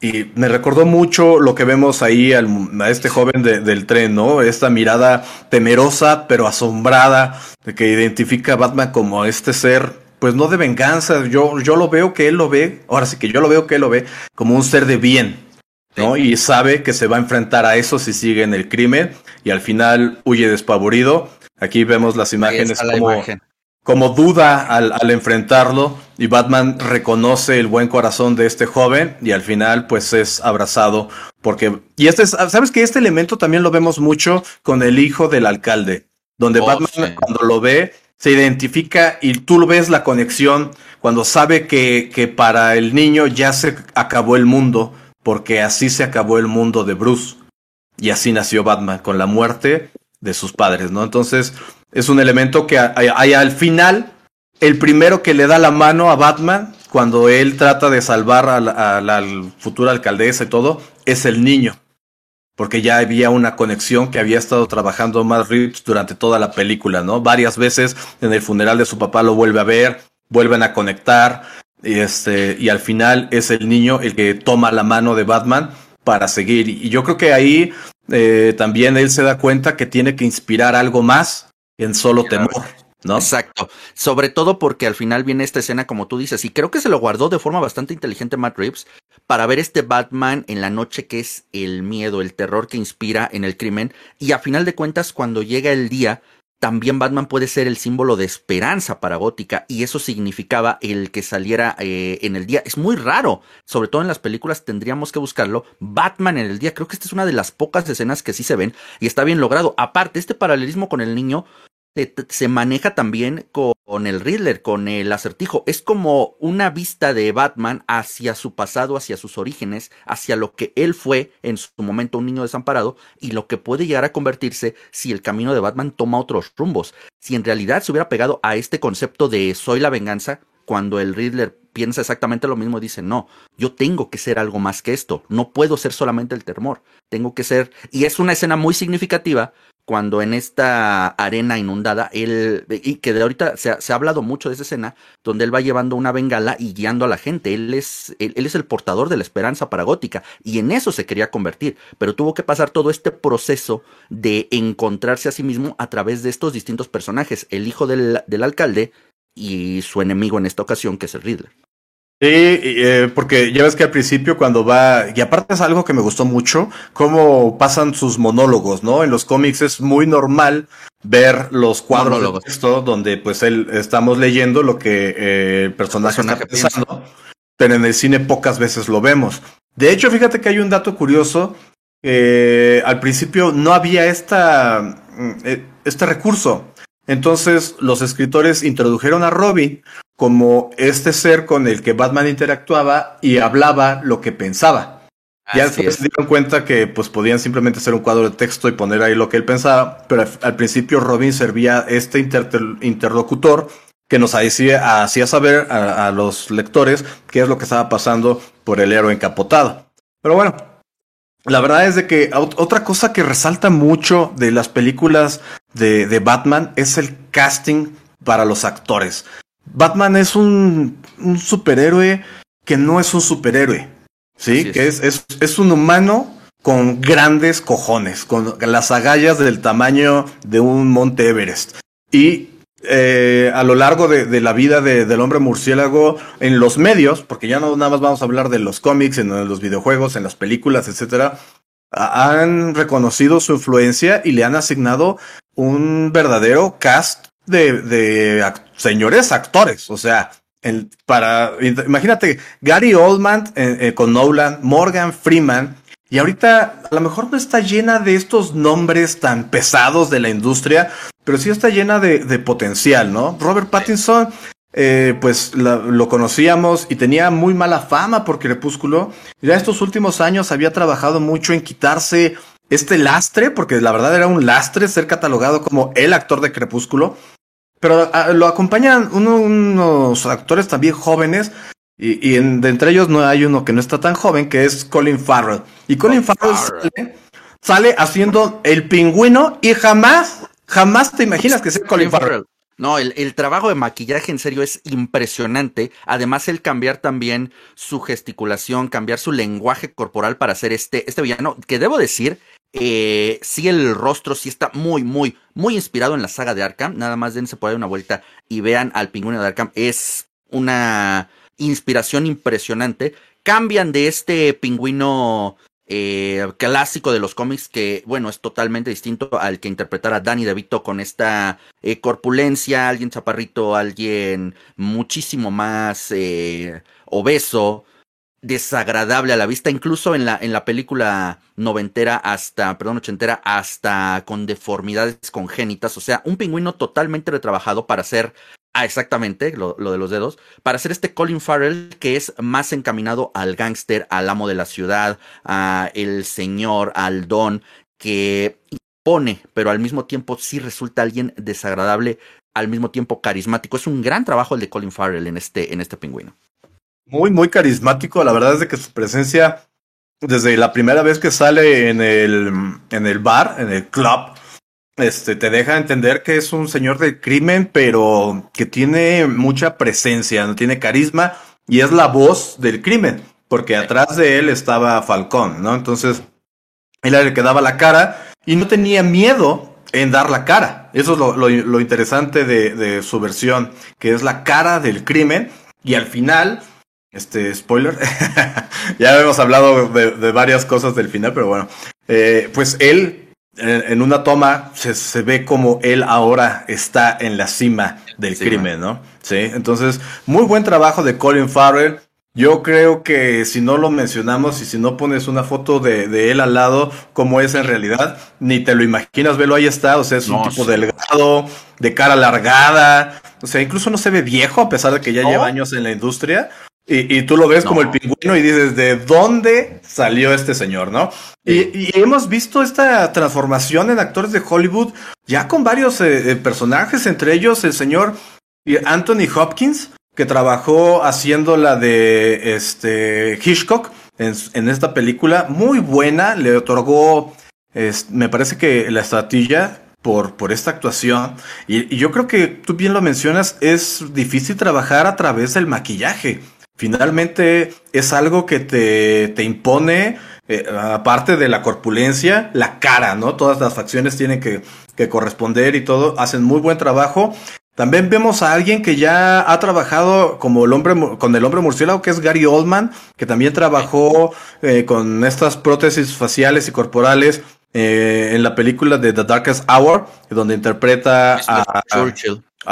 y me recordó mucho lo que vemos ahí al, a este joven de, del tren, ¿no? Esta mirada temerosa pero asombrada de que identifica a Batman como este ser pues no de venganza, yo, yo lo veo que él lo ve, ahora sí que yo lo veo que él lo ve como un ser de bien, ¿no? Sí. Y sabe que se va a enfrentar a eso si sigue en el crimen y al final huye despavorido. Aquí vemos las imágenes como, imagen. como duda al, al, enfrentarlo y Batman reconoce el buen corazón de este joven y al final pues es abrazado porque... Y este es, ¿sabes que Este elemento también lo vemos mucho con el hijo del alcalde, donde oh, Batman sí. cuando lo ve se identifica y tú ves la conexión cuando sabe que, que para el niño ya se acabó el mundo, porque así se acabó el mundo de Bruce. Y así nació Batman, con la muerte de sus padres, ¿no? Entonces, es un elemento que hay, al final, el primero que le da la mano a Batman, cuando él trata de salvar a la, a la futura alcaldesa y todo, es el niño porque ya había una conexión que había estado trabajando Matt Reeves durante toda la película, ¿no? Varias veces en el funeral de su papá lo vuelve a ver, vuelven a conectar, y este, y al final es el niño el que toma la mano de Batman para seguir. Y yo creo que ahí eh, también él se da cuenta que tiene que inspirar algo más en solo temor. ¿No? Exacto. Sobre todo porque al final viene esta escena, como tú dices, y creo que se lo guardó de forma bastante inteligente Matt Reeves para ver este Batman en la noche que es el miedo, el terror que inspira en el crimen. Y a final de cuentas, cuando llega el día, también Batman puede ser el símbolo de esperanza para Gótica y eso significaba el que saliera eh, en el día. Es muy raro, sobre todo en las películas tendríamos que buscarlo. Batman en el día, creo que esta es una de las pocas escenas que sí se ven y está bien logrado. Aparte, este paralelismo con el niño se maneja también con el Riddler, con el acertijo. Es como una vista de Batman hacia su pasado, hacia sus orígenes, hacia lo que él fue en su momento un niño desamparado y lo que puede llegar a convertirse si el camino de Batman toma otros rumbos. Si en realidad se hubiera pegado a este concepto de soy la venganza, cuando el Riddler piensa exactamente lo mismo, dice, no, yo tengo que ser algo más que esto, no puedo ser solamente el temor, tengo que ser, y es una escena muy significativa cuando en esta arena inundada, él, y que de ahorita se ha, hablado mucho de esa escena, donde él va llevando una bengala y guiando a la gente, él es, él, es el portador de la esperanza para Gótica, y en eso se quería convertir, pero tuvo que pasar todo este proceso de encontrarse a sí mismo a través de estos distintos personajes, el hijo del, del alcalde y su enemigo en esta ocasión, que es el Riddler. Sí, eh, porque ya ves que al principio cuando va, y aparte es algo que me gustó mucho, cómo pasan sus monólogos, ¿no? En los cómics es muy normal ver los cuadros de texto donde pues él estamos leyendo lo que eh, el personaje, está pensando, pero en el cine pocas veces lo vemos. De hecho, fíjate que hay un dato curioso, al principio no había esta, mm, eh, este recurso. Entonces los escritores introdujeron a Robin como este ser con el que Batman interactuaba y hablaba lo que pensaba. ya se dieron cuenta que pues podían simplemente hacer un cuadro de texto y poner ahí lo que él pensaba, pero al, principio Robin servía este interlocutor que nos hacía, hacía saber a, los lectores qué es lo que estaba pasando por el héroe encapotado. Pero bueno, la verdad es de que otra cosa que resalta mucho de las películas de, de Batman es el casting para los actores. Batman es un, un superhéroe que no es un superhéroe, ¿sí? que es. Es, es, un humano con grandes cojones, con las agallas del tamaño de un Monte Everest. Y eh, a lo largo de, de la vida de, del hombre murciélago en los medios, porque ya no nada más vamos a hablar de los cómics, en los videojuegos, en las películas, etcétera, han reconocido su influencia y le han asignado un verdadero cast de, de señores actores. O sea, el, para, imagínate, Gary Oldman eh, eh, con Nolan, Morgan Freeman, y ahorita a lo mejor no está llena de estos nombres tan pesados de la industria, pero sí está llena de, de potencial, ¿no? Robert Pattinson, eh, pues lo conocíamos y tenía muy mala fama por Crepúsculo. Ya estos últimos años había trabajado mucho en quitarse este lastre, porque la verdad era un lastre ser catalogado como el actor de Crepúsculo. Pero ah, lo acompañan unos actores también jóvenes. Y, de entre ellos no hay uno que no está tan joven, que es Colin Farrell. Y Colin Farrell, Sale, haciendo el pingüino y jamás, jamás te imaginas que sea Colin Farrell. No, el, el, trabajo de maquillaje en serio es impresionante. Además, el cambiar también su gesticulación, cambiar su lenguaje corporal para hacer este, este villano, que debo decir, eh, sí, el rostro sí está muy, muy, muy inspirado en la saga de Arkham. Nada más dense por ahí una vuelta y vean al pingüino de Arkham. Es una inspiración impresionante. Cambian de este pingüino eh, clásico de los cómics que, bueno, es totalmente distinto al que interpretara Danny DeVito con esta eh, corpulencia, alguien chaparrito, alguien muchísimo más eh, obeso, desagradable a la vista, incluso en la, en la película noventera hasta, perdón, ochentera, hasta con deformidades congénitas, o sea, un pingüino totalmente retrabajado para hacer, ah, exactamente, lo, lo, de los dedos, para hacer este Colin Farrell que es más encaminado al gángster, al amo de la ciudad, a el señor, al don, que pone, pero al mismo tiempo sí resulta alguien desagradable, al mismo tiempo carismático. Es un gran trabajo el de Colin Farrell en este, en este pingüino muy, muy carismático. La verdad es de que su presencia, desde la primera vez que sale en el, en el bar, en el club, este, te deja entender que es un señor del crimen, pero que tiene mucha presencia, no tiene carisma y es la voz del crimen, porque atrás de él estaba Falcón, ¿no? Entonces, él era el que daba la cara y no tenía miedo en dar la cara. Eso es lo, lo interesante de, de su versión, que es la cara del crimen y al final este, spoiler. ya hemos hablado de, varias cosas del final, pero bueno. Eh, pues él, en, una toma, se, ve como él ahora está en la cima del crimen, ¿no? Sí, entonces, muy buen trabajo de Colin Farrell. Yo creo que si no lo mencionamos y si no pones una foto de, él al lado, como es en realidad, ni te lo imaginas, velo, ahí está, o sea, es un tipo delgado, de cara alargada, o sea, incluso no se ve viejo a pesar de que ya lleva años en la industria. Y, tú lo ves como el pingüino y dices, ¿de dónde salió este señor, no? Y, hemos visto esta transformación en actores de Hollywood ya con varios eh, eh, personajes, entre ellos el señor Anthony Hopkins, que trabajó haciendo la de este Hitchcock en, esta película, muy buena, le otorgó, me parece que la estrategia por, por esta actuación. Y, y, yo creo que tú bien lo mencionas, es difícil trabajar a través del maquillaje. Finalmente es algo que te, te impone, eh, aparte de la corpulencia, la cara, ¿no? Todas las facciones tienen que, que corresponder y todo, hacen muy buen trabajo. También vemos a alguien que ya ha trabajado como el hombre con el hombre murciélago, que es Gary Oldman, que también trabajó eh, con estas prótesis faciales y corporales eh, en la película de The Darkest Hour, donde interpreta a, a,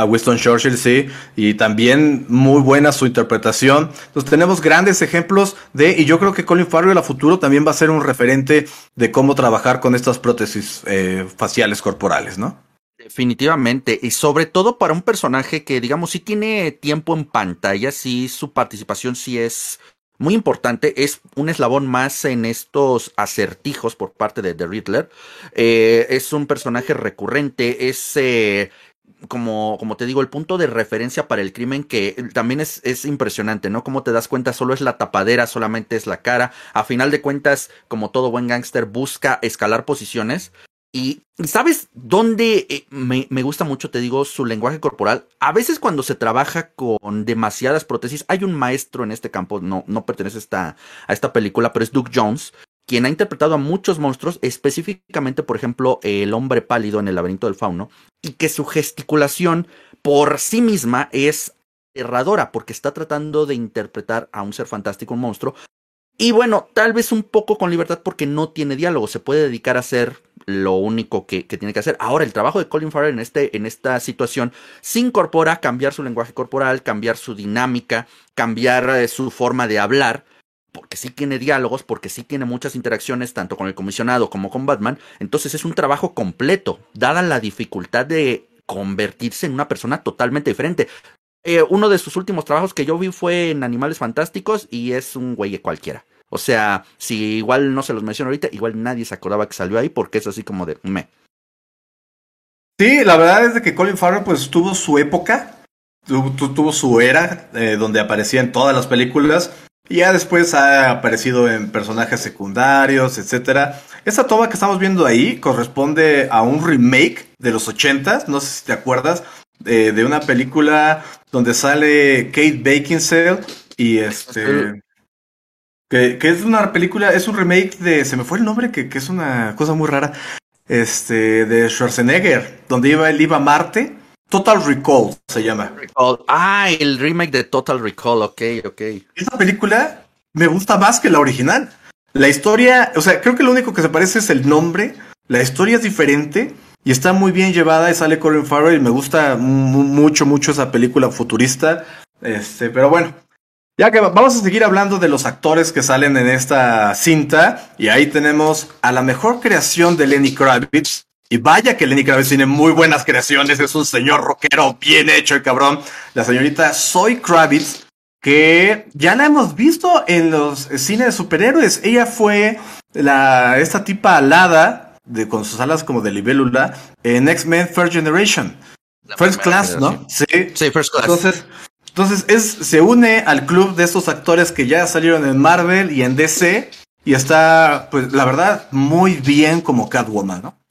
Winston Churchill, sí, y también muy buena su interpretación. Entonces tenemos grandes ejemplos de, y yo creo que Colin Farrell a futuro también va a ser un referente de cómo trabajar con estas prótesis eh, faciales corporales, ¿no? Definitivamente, y sobre todo para un personaje que, digamos, sí tiene tiempo en pantalla, sí su participación sí es muy importante, es un eslabón más en estos acertijos por parte de The Riddler. Eh, es un personaje recurrente, es eh, como, como te digo, el punto de referencia para el crimen que también es, es impresionante, ¿no? Como te das cuenta, solo es la tapadera, solamente es la cara. A final de cuentas, como todo buen gángster, busca escalar posiciones y sabes dónde eh, me, gusta mucho, te digo, su lenguaje corporal. A veces cuando se trabaja con demasiadas prótesis, hay un maestro en este campo, no, no pertenece a esta, a esta película, pero es Duke Jones, quien ha interpretado a muchos monstruos, específicamente, por ejemplo, el hombre pálido en el laberinto del fauno, y que su gesticulación por sí misma es aterradora, porque está tratando de interpretar a un ser fantástico, un monstruo. Y bueno, tal vez un poco con libertad porque no tiene diálogo, se puede dedicar a ser lo único que, tiene que hacer. Ahora, el trabajo de Colin Farrell en, este, en esta situación se incorpora cambiar su lenguaje corporal, cambiar su dinámica, cambiar eh, su forma de hablar, porque sí tiene diálogos, porque sí tiene muchas interacciones, tanto con el comisionado como con Batman. Entonces es un trabajo completo, dada la dificultad de convertirse en una persona totalmente diferente. Eh, uno de sus últimos trabajos que yo vi fue en Animales Fantásticos y es un güey cualquiera. O sea, si igual no se los menciono ahorita, igual nadie se acordaba que salió ahí porque es así como de me. Sí, la verdad es de que Colin Farrell pues tuvo su época, tuvo, su era eh, donde aparecía en todas las películas ya después ha aparecido en personajes secundarios, etcétera. Esa toma que estamos viendo ahí corresponde a un remake de los ochentas, no sé si te acuerdas, eh, de una película donde sale Kate Beckinsale y este que, es una película, es un remake de, se me fue el nombre, que, que es una cosa muy rara, este, de Schwarzenegger, donde iba, él iba a Marte. Total Recall se llama. Ah, el remake de Total Recall, ok, ok. Esa película me gusta más que la original. La historia, o sea, creo que lo único que se parece es el nombre. La historia es diferente y está muy bien llevada y sale Colin Farrell y me gusta mucho, mucho esa película futurista. Este, pero bueno, ya que vamos a seguir hablando de los actores que salen en esta cinta, y ahí tenemos a la mejor creación de Lenny Kravitz. Y vaya que Lenny Kravitz tiene muy buenas creaciones, es un señor rockero bien hecho el cabrón. La señorita Zoe Kravitz, que ya la hemos visto en los cines de superhéroes. Ella fue la, esta tipa alada, de, con sus alas como de libélula, en X-Men First Generation. first Class, ¿no? Sí. Sí, First Class. Entonces, entonces es, se une al club de estos actores que ya salieron en Marvel y en DC y está, pues la verdad, muy bien como Catwoman, ¿no?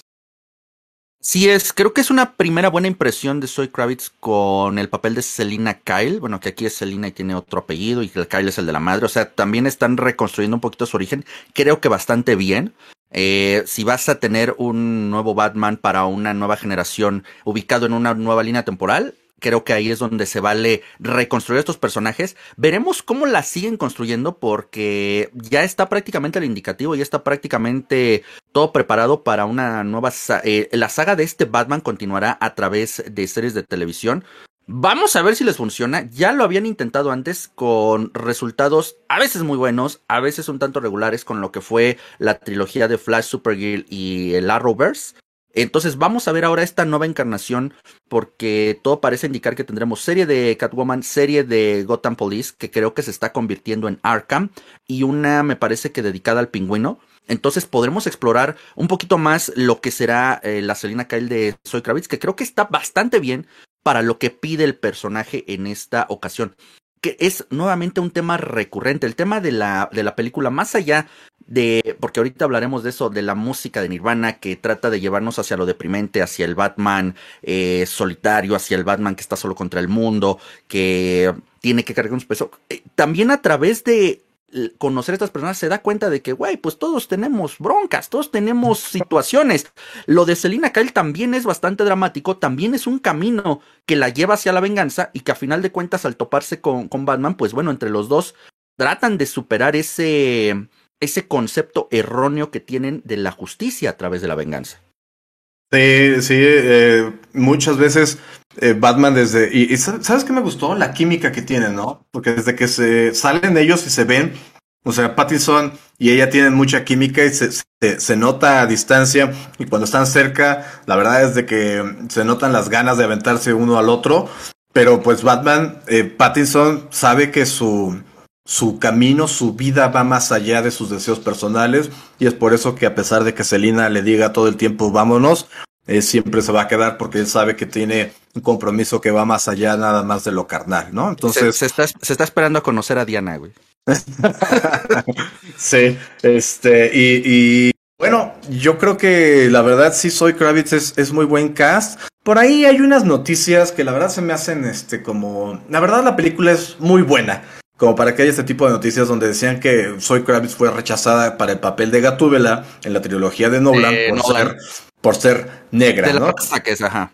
Sí es, creo que es una primera buena impresión de Zoe Kravitz con el papel de Selina Kyle, bueno que aquí es Selina y tiene otro apellido y el Kyle es el de la madre, o sea, también están reconstruyendo un poquito su origen, creo que bastante bien. Eh, si vas a tener un nuevo Batman para una nueva generación ubicado en una nueva línea temporal, creo que ahí es donde se vale reconstruir estos personajes. Veremos cómo la siguen construyendo porque ya está prácticamente el indicativo, ya está prácticamente todo preparado para una nueva... Eh, la saga de este Batman continuará a través de series de televisión. Vamos a ver si les funciona. Ya lo habían intentado antes con resultados a veces muy buenos, a veces un tanto regulares con lo que fue la trilogía de Flash, Supergirl y el Arrowverse. Entonces vamos a ver ahora esta nueva encarnación porque todo parece indicar que tendremos serie de Catwoman, serie de Gotham Police que creo que se está convirtiendo en Arkham y una me parece que dedicada al pingüino. Entonces podremos explorar un poquito más lo que será eh, la Selina Kyle de Soy Kravitz que creo que está bastante bien para lo que pide el personaje en esta ocasión que es nuevamente un tema recurrente, el tema de la, de la película, más allá de, porque ahorita hablaremos de eso, de la música de Nirvana que trata de llevarnos hacia lo deprimente, hacia el Batman eh, solitario, hacia el Batman que está solo contra el mundo, que tiene que cargar un peso. Eh, también a través de conocer a estas personas se da cuenta de que, güey, pues todos tenemos broncas, todos tenemos situaciones. Lo de Selina Kyle también es bastante dramático, también es un camino que la lleva hacia la venganza y que a final de cuentas al toparse con, con Batman, pues bueno, entre los dos tratan de superar ese, ese concepto erróneo que tienen de la justicia a través de la venganza. Sí, sí, eh, muchas veces eh, Batman desde... Y, ¿sabes qué me gustó? La química que tienen, ¿no? Porque desde que se salen ellos y se ven, o sea, Pattinson y ella tienen mucha química y se, se, nota a distancia y cuando están cerca, la verdad es de que se notan las ganas de aventarse uno al otro, pero pues Batman, eh, Pattinson sabe que su su camino, su vida va más allá de sus deseos personales y es por eso que a pesar de que Selina le diga todo el tiempo vámonos, eh, siempre se va a quedar porque él sabe que tiene un compromiso que va más allá nada más de lo carnal, ¿no? Entonces... Se, está, se está, esperando a conocer a Diana, güey. sí, este, y, y, bueno, yo creo que la verdad sí soy Kravitz es, es muy buen cast. Por ahí hay unas noticias que la verdad se me hacen este como... La verdad la película es muy buena como para que haya este tipo de noticias donde decían que Soy Kravitz fue rechazada para el papel de Gatúbela en la trilogía de Nolan, por, Ser, por ser negra, de ¿no? ajá.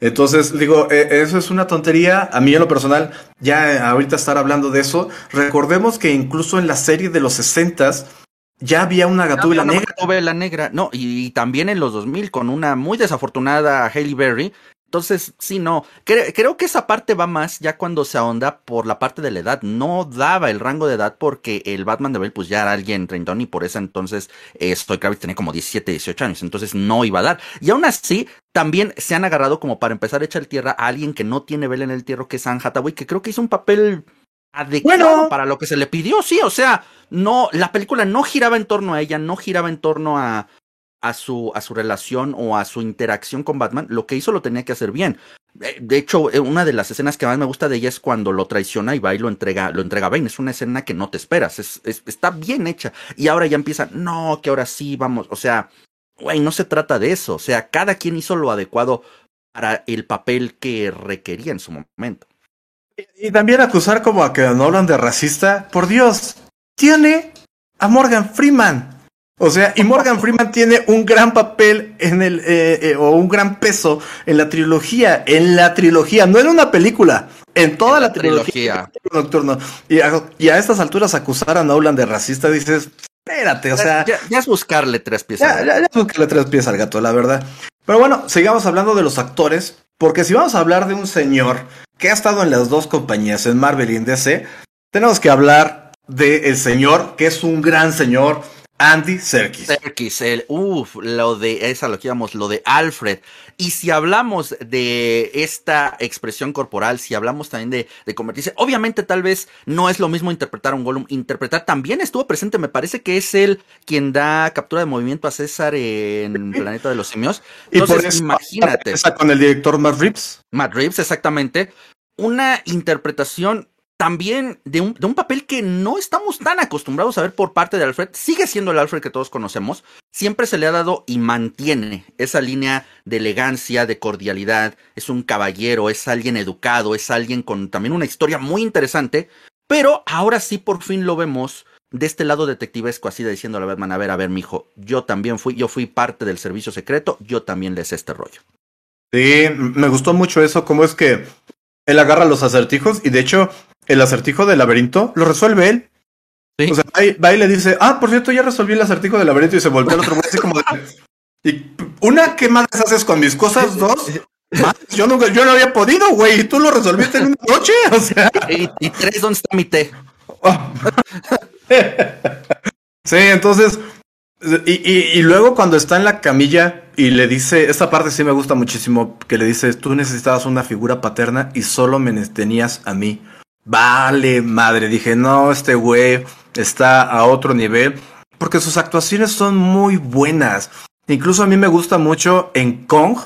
Entonces, digo, e, eso es una tontería. A mí en lo personal, ya ahorita estar hablando de eso, recordemos que incluso en la serie de los 60 ya había una Gatúbela negra. Gatúbela negra, no, y, y, también en los 2000 con una muy desafortunada Hailey Berry, entonces, sí, no. Creo, que esa parte va más ya cuando se ahonda por la parte de la edad. No daba el rango de edad porque el Batman de Bell, pues ya era alguien treintón y por eso entonces eh, Stoy Kravitz tenía como 17, 18 años. Entonces no iba a dar. Y aún así, también se han agarrado como para empezar a echar tierra a alguien que no tiene Bell en el tierro, que es Anne Hathaway, que creo que hizo un papel adecuado para lo que se le pidió. Sí, o sea, no, la película no giraba en torno a ella, no giraba en torno a, a su, a su relación o a su interacción con Batman, lo que hizo lo tenía que hacer bien. Eh, de hecho, eh, una de las escenas que más me gusta de ella es cuando lo traiciona y va y lo entrega, lo entrega a Bane. Es una escena que no te esperas, es, está bien hecha. Y ahora ya empieza, no, que ahora sí, vamos, o sea, güey, no se trata de eso. O sea, cada quien hizo lo adecuado para el papel que requería en su momento. Y, y también acusar como a que no hablan de racista, por Dios, tiene a Morgan Freeman. O sea, y Morgan Freeman tiene un gran papel en el, eh, eh, o un gran peso en la trilogía, en la trilogía, no en una película, en toda la, trilogía. Nocturno. Y a, estas alturas acusar a Nolan de racista, dices, espérate, o sea. Ya, es buscarle tres pies al gato. Ya, es buscarle tres pies al gato, la verdad. Pero bueno, sigamos hablando de los actores, porque si vamos a hablar de un señor que ha estado en las dos compañías, en Marvel y en DC, tenemos que hablar de el señor, que es un gran señor, Andy Serkis. Serkis, el, uff, lo de, esa lo que llamamos, lo de Alfred. Y si hablamos de esta expresión corporal, si hablamos también de, de convertirse, obviamente tal vez no es lo mismo interpretar un Gollum, interpretar también estuvo presente, me parece que es él quien da captura de movimiento a César en Planeta de los Simios. Entonces, imagínate. Esa con el director Matt Reeves. Matt Reeves, exactamente. Una interpretación también de un, de un, papel que no estamos tan acostumbrados a ver por parte de Alfred. Sigue siendo el Alfred que todos conocemos. Siempre se le ha dado y mantiene esa línea de elegancia, de cordialidad. Es un caballero, es alguien educado, es alguien con también una historia muy interesante. Pero ahora sí por fin lo vemos de este lado detectivesco, así de diciendo a Batman, a ver, a ver, mijo, yo también fui, yo fui parte del servicio secreto, yo también les este rollo. Sí, me gustó mucho eso, cómo es que él agarra los acertijos y de hecho el acertijo del laberinto lo resuelve él. O sea, va y, le dice, ah, por cierto, ya resolví el acertijo del laberinto y se voltea al otro güey así como de, y una, ¿qué más haces con mis cosas? Dos, yo, no, yo no había podido, güey, y tú lo resolviste en una noche, o sea. Y, y tres, ¿dónde está mi té? sí, entonces, y, y, y, luego cuando está en la camilla y le dice, esta parte sí me gusta muchísimo, que le dice, tú necesitabas una figura paterna y solo me tenías a mí. Vale, madre, dije, no, este güey está a otro nivel, porque sus actuaciones son muy buenas. Incluso a mí me gusta mucho en Kong,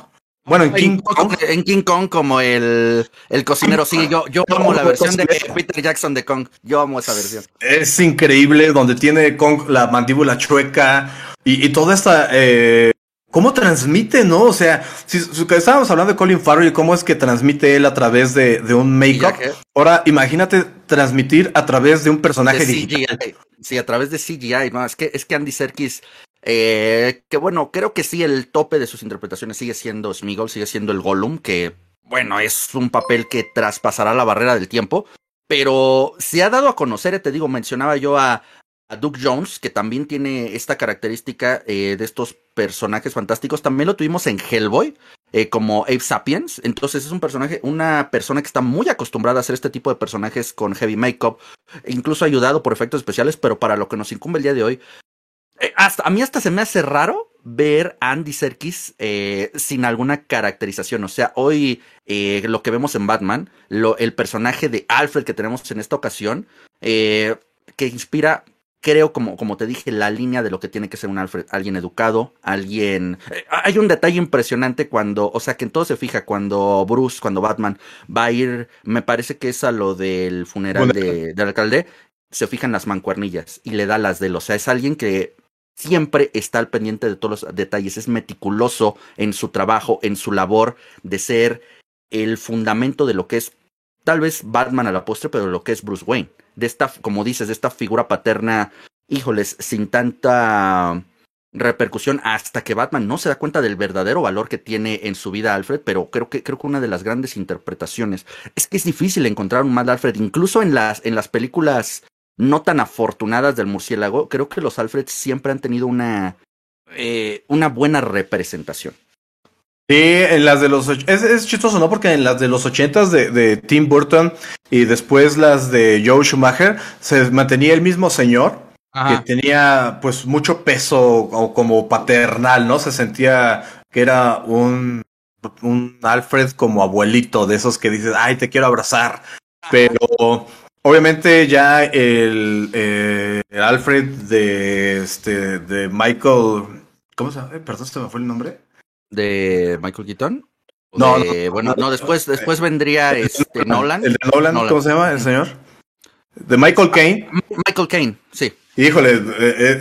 bueno, en King Kong. En King Kong como el, el cocinero. Sí, yo, yo amo la versión de Peter Jackson de Kong. Yo amo esa versión. Es increíble, donde tiene Kong la mandíbula chueca y, y toda esta... Eh, ¿Cómo transmite, no? O sea, si, si, estábamos hablando de Colin Farrell y cómo es que transmite él a través de, de un make-up. Ahora, imagínate transmitir a través de un personaje de digital. CGI. Sí, a través de CGI, no, es que, es que Andy Serkis eh, que bueno, creo que sí, el tope de sus interpretaciones sigue siendo Smigol, sigue siendo el Gollum, que bueno, es un papel que traspasará la barrera del tiempo, pero se ha dado a conocer, eh, te digo, mencionaba yo a, a Duke Jones, que también tiene esta característica eh, de estos personajes fantásticos, también lo tuvimos en Hellboy. Eh, como Ape Sapiens, entonces es un personaje, una persona que está muy acostumbrada a hacer este tipo de personajes con heavy makeup, incluso ayudado por efectos especiales, pero para lo que nos incumbe el día de hoy, eh, hasta, a mí hasta se me hace raro ver a Andy Serkis sin alguna caracterización. O sea, hoy lo que vemos en Batman, el personaje de Alfred que tenemos en esta ocasión, eh, que inspira, creo, como, como te dije, la línea de lo que tiene que ser un Alfred, alguien educado, alguien... Eh, hay un detalle impresionante cuando, o sea, que en todo se fija, cuando Bruce, cuando Batman va a ir, me parece que es a lo del funeral de, del alcalde, se fijan las mancuernillas y le da las de él. O sea, es alguien que siempre está al pendiente de todos los detalles, es meticuloso en su trabajo, en su labor de ser el fundamento de lo que es tal vez Batman a la postre, pero lo que es Bruce Wayne. De esta, como dices, de esta figura paterna, híjoles, sin tanta repercusión hasta que Batman no se da cuenta del verdadero valor que tiene en su vida Alfred, pero creo que creo que una de las grandes interpretaciones es que es difícil encontrar un mal Alfred, incluso en las en las películas no tan afortunadas del murciélago, creo que los Alfreds siempre han tenido una, eh, una buena representación. Sí, en las de los es, es chistoso, ¿no? Porque en las de los ochentas de, de Tim Burton y después las de Joe Schumacher se mantenía el mismo señor Ajá. que tenía pues mucho peso o como paternal, ¿no? Se sentía que era un un Alfred como abuelito de esos que dices, ay, te quiero abrazar, pero Obviamente ya el, eh, Alfred de este de Michael ¿Cómo se llama? Eh, perdón, ¿se me fue el nombre? ¿De Michael Keaton? No, de, no, bueno, no, después, después vendría este Nolan. ¿El de Nolan, Nolan, ¿cómo se llama el señor? De Michael Caine. Michael Caine, sí. Híjole,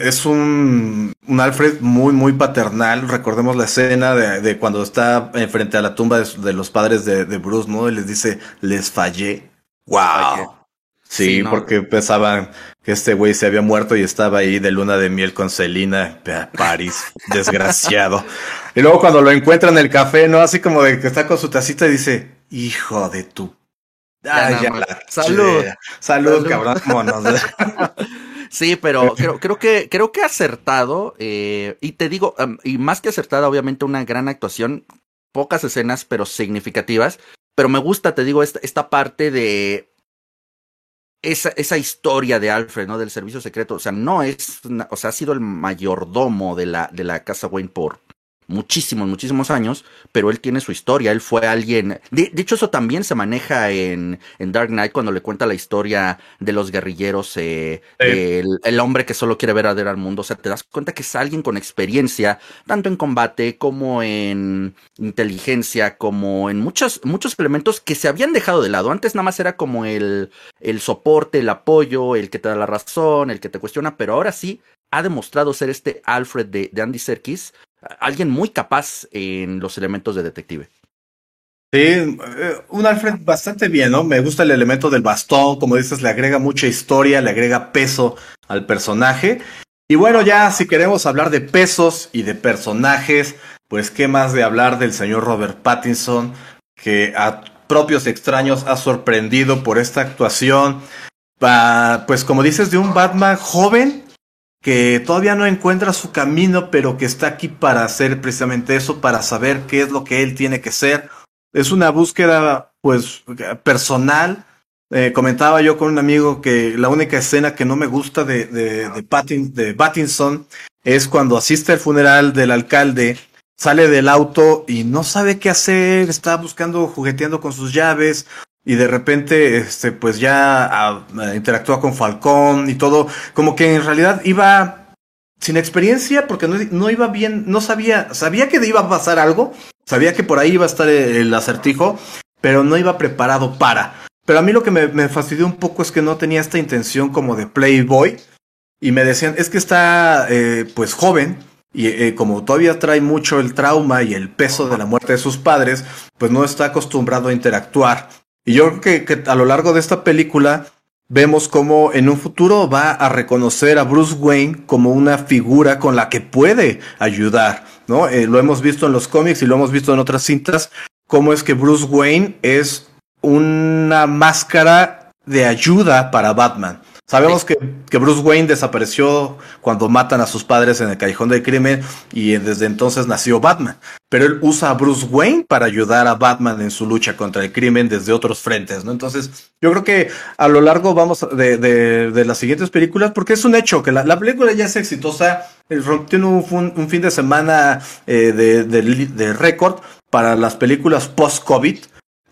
es un, un Alfred muy, muy paternal. Recordemos la escena de, de cuando está frente a la tumba de, de los padres de, de, Bruce, ¿no? Y les dice, les fallé. ¡Wow! Sí, sí no. porque pensaban que este güey se había muerto y estaba ahí de luna de miel con Celina, París, desgraciado. Y luego cuando lo encuentra en el café, ¿no? Así como de que está con su tacita y dice, hijo de tu... Ay, ya, ya la... Salud. Salud, Salud, cabrón. Sí, pero creo, creo que creo que acertado eh, y te digo um, y más que acertada, obviamente una gran actuación, pocas escenas pero significativas. Pero me gusta, te digo, esta, esta parte de esa, esa historia de Alfred, ¿no? Del servicio secreto. O sea, no es, o sea, ha sido el mayordomo de la, de la casa Wayne por muchísimos, muchísimos años, pero él tiene su historia, él fue alguien, de, de hecho eso también se maneja en, en, Dark Knight cuando le cuenta la historia de los guerrilleros, eh, el, hombre que solo quiere ver arder al mundo, o sea, te das cuenta que es alguien con experiencia, tanto en combate como en inteligencia, como en muchos, muchos elementos que se habían dejado de lado, antes nada más era como el, el soporte, el apoyo, el que te da la razón, el que te cuestiona, pero ahora sí ha demostrado ser este Alfred de, de Andy Serkis, alguien muy capaz en los elementos de detective. Sí, un Alfred bastante bien, ¿no? Me gusta el elemento del bastón, como dices, le agrega mucha historia, le agrega peso al personaje. Y bueno, ya si queremos hablar de pesos y de personajes, pues qué más de hablar del señor Robert Pattinson, que a propios extraños ha sorprendido por esta actuación. Pues como dices, de un Batman joven, que todavía no encuentra su camino, pero que está aquí para hacer precisamente eso, para saber qué es lo que él tiene que ser, es una búsqueda, pues, personal. Eh, comentaba yo con un amigo que la única escena que no me gusta de, de, de, de Pattinson es cuando asiste al funeral del alcalde, sale del auto y no sabe qué hacer, está buscando, jugueteando con sus llaves, y de repente, este, pues ya a, interactúa con Falcón y todo, como que en realidad iba sin experiencia porque no, no, iba bien, no sabía, sabía que iba a pasar algo, sabía que por ahí iba a estar el, acertijo, pero no iba preparado para. Pero a mí lo que me, me, fastidió un poco es que no tenía esta intención como de Playboy y me decían, es que está eh, pues joven, y eh, como todavía trae mucho el trauma y el peso de la muerte de sus padres, pues no está acostumbrado a interactuar. Y yo creo que, a lo largo de esta película vemos cómo en un futuro va a reconocer a Bruce Wayne como una figura con la que puede ayudar, ¿no? Eh, lo hemos visto en los cómics y lo hemos visto en otras cintas, cómo es que Bruce Wayne es una máscara de ayuda para Batman. Sabemos que, que, Bruce Wayne desapareció cuando matan a sus padres en el callejón del crimen y desde entonces nació Batman. Pero él usa a Bruce Wayne para ayudar a Batman en su lucha contra el crimen desde otros frentes, ¿no? Entonces, yo creo que a lo largo vamos de, de, de las siguientes películas, porque es un hecho que la, la película ya es exitosa, tiene un, un, fin de semana eh, de, de, de récord para las películas post-COVID.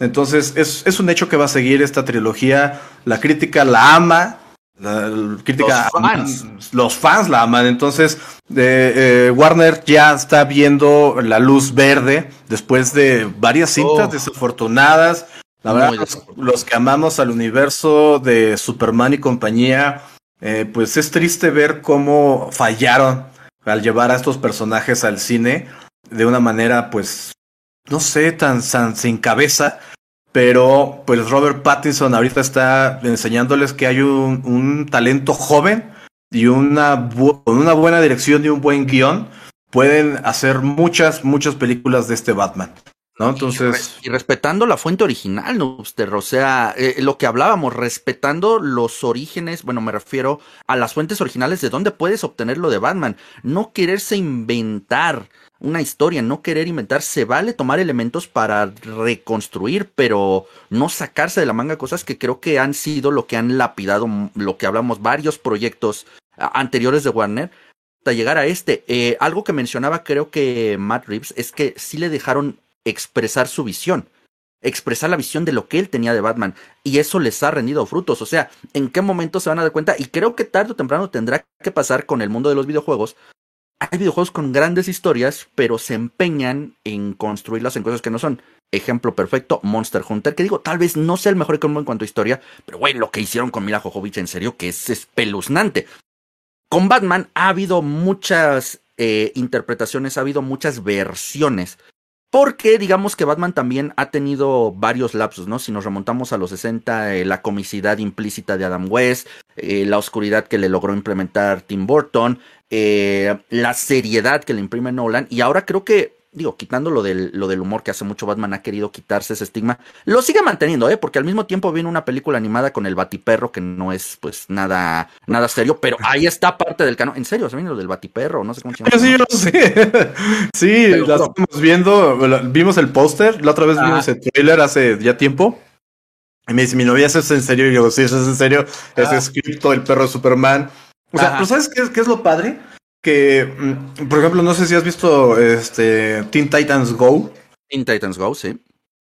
Entonces, es, es un hecho que va a seguir esta trilogía. La crítica la ama, la, la crítica, los fans. los fans la aman. Entonces, eh, eh, Warner ya está viendo la luz verde después de varias cintas oh. desafortunadas. La verdad, los, los, que amamos al universo de Superman y compañía, eh, pues es triste ver cómo fallaron al llevar a estos personajes al cine de una manera, pues, no sé, tan, tan sin cabeza pero pues Robert Pattinson ahorita está enseñándoles que hay un, un talento joven y una, con una buena dirección y un buen guion pueden hacer muchas, muchas películas de este Batman. ¿No? Entonces. Y, respetando la fuente original, ¿no? Usted, o sea, eh, lo que hablábamos, respetando los orígenes, bueno, me refiero a las fuentes originales de dónde puedes obtener lo de Batman. No quererse inventar una historia, no querer inventar, se vale tomar elementos para reconstruir, pero no sacarse de la manga cosas que creo que han sido lo que han lapidado, lo que hablamos, varios proyectos anteriores de Warner, hasta llegar a este. Eh, algo que mencionaba creo que Matt Reeves es que sí le dejaron expresar su visión, expresar la visión de lo que él tenía de Batman, y eso les ha rendido frutos, o sea, en qué momento se van a dar cuenta, y creo que tarde o temprano tendrá que pasar con el mundo de los videojuegos, hay videojuegos con grandes historias, pero se empeñan en construirlas en cosas que no son. Ejemplo perfecto, Monster Hunter, que digo, tal vez no sea el mejor en cuanto a historia, pero güey, lo que hicieron con Mila Jovovich en serio, que es espeluznante. Con Batman ha habido muchas eh, interpretaciones, ha habido muchas versiones. Porque digamos que Batman también ha tenido varios lapsos, ¿no? Si nos remontamos a los 60, eh, la comicidad implícita de Adam West, eh, la oscuridad que le logró implementar Tim Burton, eh, la seriedad que le imprime Nolan, y ahora creo que, digo, quitando lo del, lo del humor que hace mucho Batman, ha querido quitarse ese estigma, lo sigue manteniendo, ¿eh? Porque al mismo tiempo viene una película animada con el Batiperro, que no es, pues, nada, nada serio, pero ahí está parte del canon. En serio, se viene lo del Batiperro, no sé cómo se llama. Sí, yo sé. sí, la estamos viendo, vimos el póster, la otra vez ah. vimos el trailer hace ya tiempo. Y me dice, mi novia, ¿eso es en serio? Y yo, sí, eso es en serio. Ah. Es escrito el perro de Superman. O sea, ¿pero sabes qué es, qué es lo padre? Que, mm, por ejemplo, no sé si has visto este Teen Titans Go. Teen Titans Go, sí.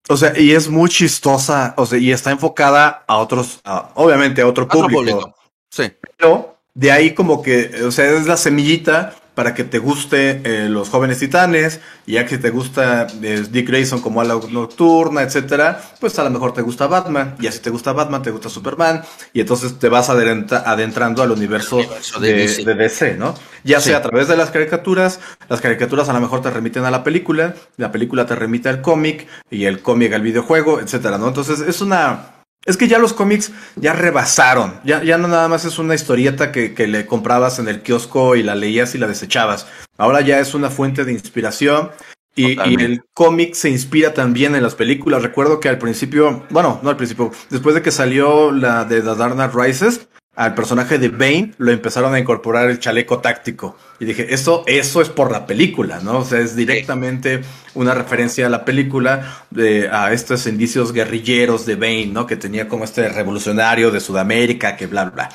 O sea, y es muy chistosa, o sea, y está enfocada a otros, a, obviamente a otro público. otro público. Sí. Pero de ahí como que, o sea, es la semillita para que te guste eh, los jóvenes titanes, y ya que te gusta eh, Dick Grayson como ala nocturna, etcétera, pues a lo mejor te gusta Batman, y así te gusta Batman, te gusta Superman, y entonces te vas adentrando al universo, universo de, de, DC. de, DC. ¿no? Ya sí. sea a través de las caricaturas, las caricaturas a lo mejor te remiten a la película, la película te remite al cómic, y el cómic al videojuego, etcétera, ¿no? Entonces es una es que ya los cómics ya rebasaron. Ya, ya no nada más es una historieta que, que, le comprabas en el kiosco y la leías y la desechabas. Ahora ya es una fuente de inspiración. Y, y el cómic se inspira también en las películas. Recuerdo que al principio, bueno, no al principio, después de que salió la de The Dark Knight Rises, al personaje de Bane lo empezaron a incorporar el chaleco táctico. Y dije, eso, eso es por la película, ¿no? O sea, es directamente una referencia a la película, de, a estos indicios guerrilleros de Bane, ¿no? Que tenía como este revolucionario de Sudamérica, que bla, bla.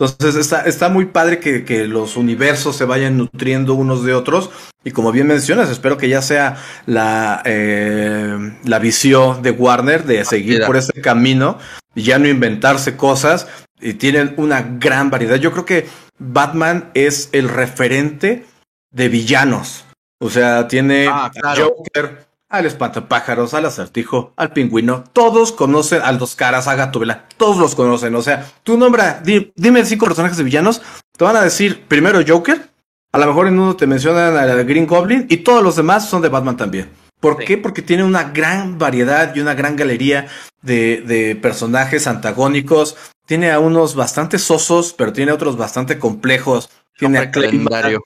Entonces está, está muy padre que, que, los universos se vayan nutriendo unos de otros. Y como bien mencionas, espero que ya sea la, eh, la visión de Warner de seguir por ese camino y ya no inventarse cosas. Y tienen una gran variedad. Yo creo que Batman es el referente de villanos. O sea, tiene Ah, Joker, al espantapájaros, al acertijo, al pingüino. Todos conocen al dos caras, a Gatubela. Todos los conocen. O sea, tú nombra, di- dime cinco personajes de villanos. Te van a decir primero Joker. A lo mejor en uno te mencionan al Green Goblin y todos los demás son de Batman también. ¿Por Sí. qué? Porque tiene una gran variedad y una gran galería de, de personajes antagónicos. Tiene a unos bastante sosos, pero tiene otros bastante complejos. Tiene a calendario.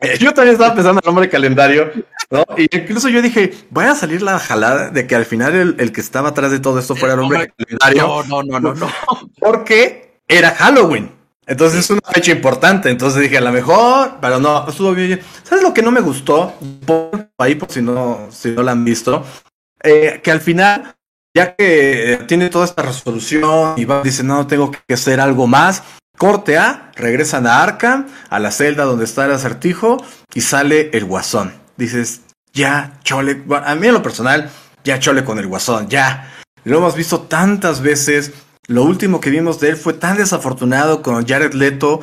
eh, Yo también estaba pensando en el nombre de calendario, ¿no? Y incluso yo dije, voy a salir la jalada de que al final el, el que estaba atrás de todo esto fuera el hombre de calendario, No, no, no, no, no. porque era Halloween. Entonces es una fecha importante. Entonces dije, a lo mejor, pero no, estuvo bien. ¿Sabes lo que no me gustó? Por ahí, por si no, si no la han visto, Eh, que al final, ya que tiene toda esta resolución y va, dice, no, tengo que hacer algo más. Corte A, regresan a Arkham, a la celda donde está el acertijo y sale el guasón. Dices, ya, chole. A mí en lo personal, ya chole con el guasón, ya. Lo hemos visto tantas veces. Lo último que vimos de él fue tan desafortunado con Jared Leto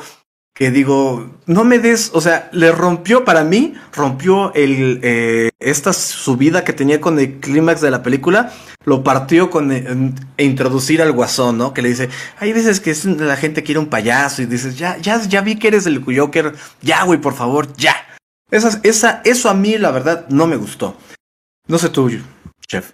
que digo, no me des, o sea, le rompió para mí, rompió el eh, esta subida que tenía con el clímax de la película, lo partió con eh, e introducir al guasón, ¿no? Que le dice, hay veces que la gente quiere un payaso y dices, ya, ya, ya vi que eres el Joker, ya, güey, por favor, ya. Esa, esa, eso a mí, la verdad, no me gustó. No sé tú, chef.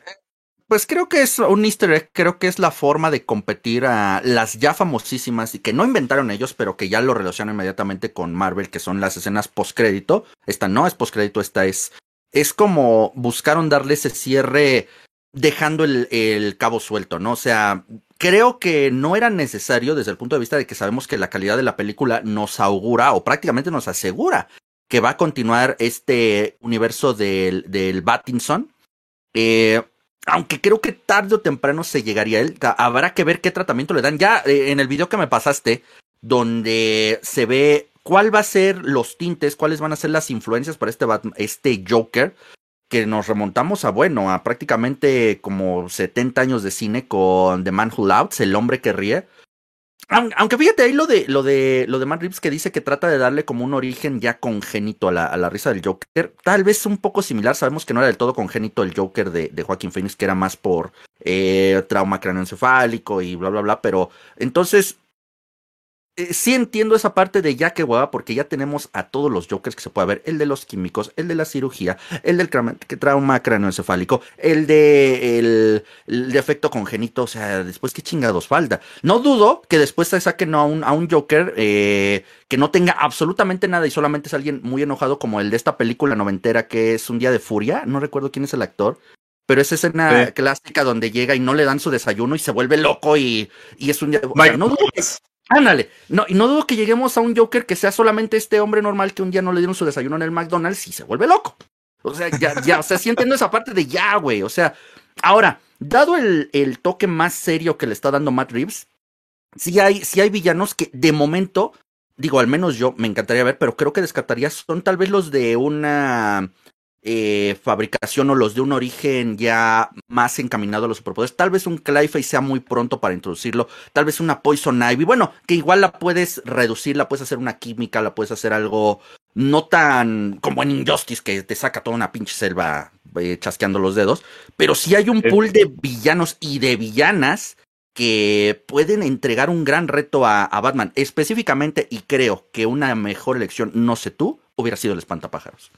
Pues creo que es un easter egg, creo que es la forma de competir a las ya famosísimas y que no inventaron ellos, pero que ya lo relacionan inmediatamente con Marvel, que son las escenas postcrédito. Esta no es postcrédito, esta es... Es como buscaron darle ese cierre dejando el, el cabo suelto, ¿no? O sea, creo que no era necesario desde el punto de vista de que sabemos que la calidad de la película nos augura o prácticamente nos asegura que va a continuar este universo del, del Battinson. Eh, aunque creo que tarde o temprano se llegaría a él. Habrá que ver qué tratamiento le dan. Ya eh, en el video que me pasaste, donde se ve cuál va a ser los tintes, cuáles van a ser las influencias para este, Batman- este Joker, que nos remontamos a, bueno, a prácticamente como 70 años de cine con The Man Who Laughs, El Hombre que Ríe. Aun- Aunque fíjate ahí lo de lo de lo de Matt Reeves que dice que trata de darle como un origen ya congénito a la, risa del Joker, tal vez un poco similar, sabemos que no era del todo congénito el Joker de, Joaquín Phoenix, que era más por eh, trauma craneoencefálico y bla bla bla, pero entonces eh, sí entiendo esa parte de ya que hueva, porque ya tenemos a todos los Jokers que se puede ver, el de los químicos, el de la cirugía, el del trauma craneoencefálico, el de el, el defecto congénito, o sea, después qué chingados falta. No dudo que después se saquen a un, a un Joker eh, que no tenga absolutamente nada y solamente es alguien muy enojado como el de esta película noventera que es Un Día de Furia, no recuerdo quién es el actor. Pero esa escena Sí. clásica donde llega y no le dan su desayuno y se vuelve loco y, y es un día de... o sea, no dudo que- Ándale, no, y no dudo que lleguemos a un Joker que sea solamente este hombre normal que un día no le dieron su desayuno en el McDonald's y se vuelve loco. O sea, ya, ya, o sea, sí entiendo esa parte de ya, güey. O sea, ahora, dado el, el toque más serio que le está dando Matt Reeves, sí hay, sí hay villanos que de momento, digo, al menos yo me encantaría ver, pero creo que descartaría son tal vez los de una eh, fabricación o los de un origen ya más encaminado a los superpoderes. Tal vez un Clayface sea muy pronto para introducirlo. Tal vez una Poison Ivy. Bueno, que igual la puedes reducir, la puedes hacer una química, la puedes hacer algo no tan como en Injustice que te saca toda una pinche selva eh, chasqueando los dedos. Pero sí hay un pool de villanos y de villanas que pueden entregar un gran reto a, a Batman. Específicamente, y creo que una mejor elección, no sé tú, hubiera sido el espantapájaros.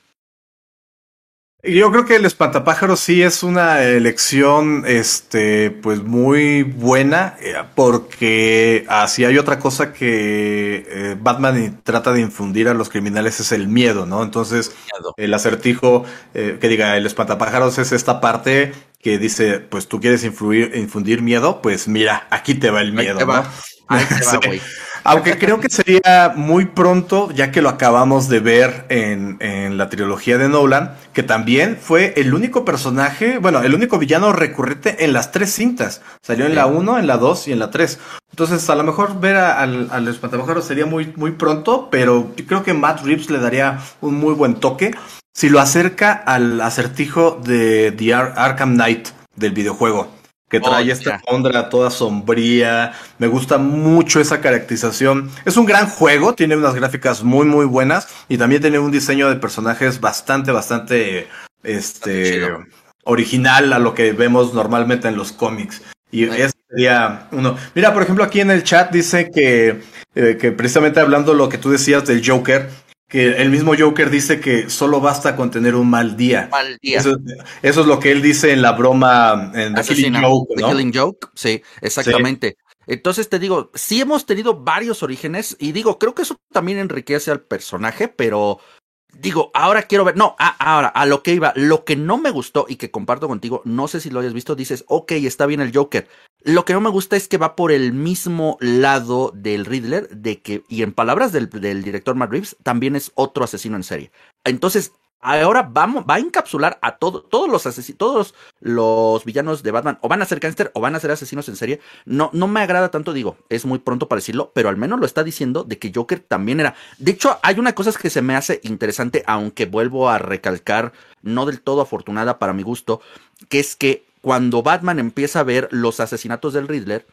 Yo creo que el espantapájaros sí es una elección, este, pues muy buena, eh, porque así hay otra cosa que eh, Batman trata de infundir a los criminales es el miedo, ¿no? Entonces, el acertijo, eh, que diga, el espantapájaros es esta parte que dice, pues tú quieres influir, infundir miedo, pues mira, aquí te va el Ahí miedo, va. ¿no? Ahí te va, Sí. güey. Aunque creo que sería muy pronto, ya que lo acabamos de ver en, en, la trilogía de Nolan, que también fue el único personaje, bueno, el único villano recurrente en las tres cintas. Salió en la 1, en la 2 y en la 3. Entonces, a lo mejor ver al, al espantapájaros sería muy, muy pronto, pero creo que Matt Reeves le daría un muy buen toque si lo acerca al acertijo de The Arkham Knight del videojuego que oh, trae esta onda toda sombría. Me gusta mucho esa caracterización. Es un gran juego, tiene unas gráficas muy muy buenas y también tiene un diseño de personajes bastante bastante este original a lo que vemos normalmente en los cómics. Y ese sería uno. Mira, por ejemplo, aquí en el chat dice que, eh, que precisamente hablando lo que tú decías del Joker, que el mismo Joker dice que solo basta con tener un mal día. Mal día. Eso, es lo que él dice en la broma, en The Killing Joke. ¿no? The Killing Joke, sí, exactamente. Entonces te digo, sí hemos tenido varios orígenes y digo, creo que eso también enriquece al personaje, pero digo, ahora quiero ver, no, ahora, a lo que iba, lo que no me gustó y que comparto contigo, no sé si lo hayas visto, dices, ok, está bien el Joker. Lo que no me gusta es que va por el mismo lado del Riddler, de que, y en palabras del, director Matt Reeves, también es otro asesino en serie. Entonces, ahora vamos, va a encapsular a todo, todos los asesinos, todos los villanos de Batman, o van a ser gangster o van a ser asesinos en serie. No, no me agrada tanto, digo, es muy pronto para decirlo, pero al menos lo está diciendo de que Joker también era. De hecho, hay una cosa que se me hace interesante, aunque vuelvo a recalcar, no del todo afortunada para mi gusto, que es que cuando Batman empieza a ver los asesinatos del Riddler,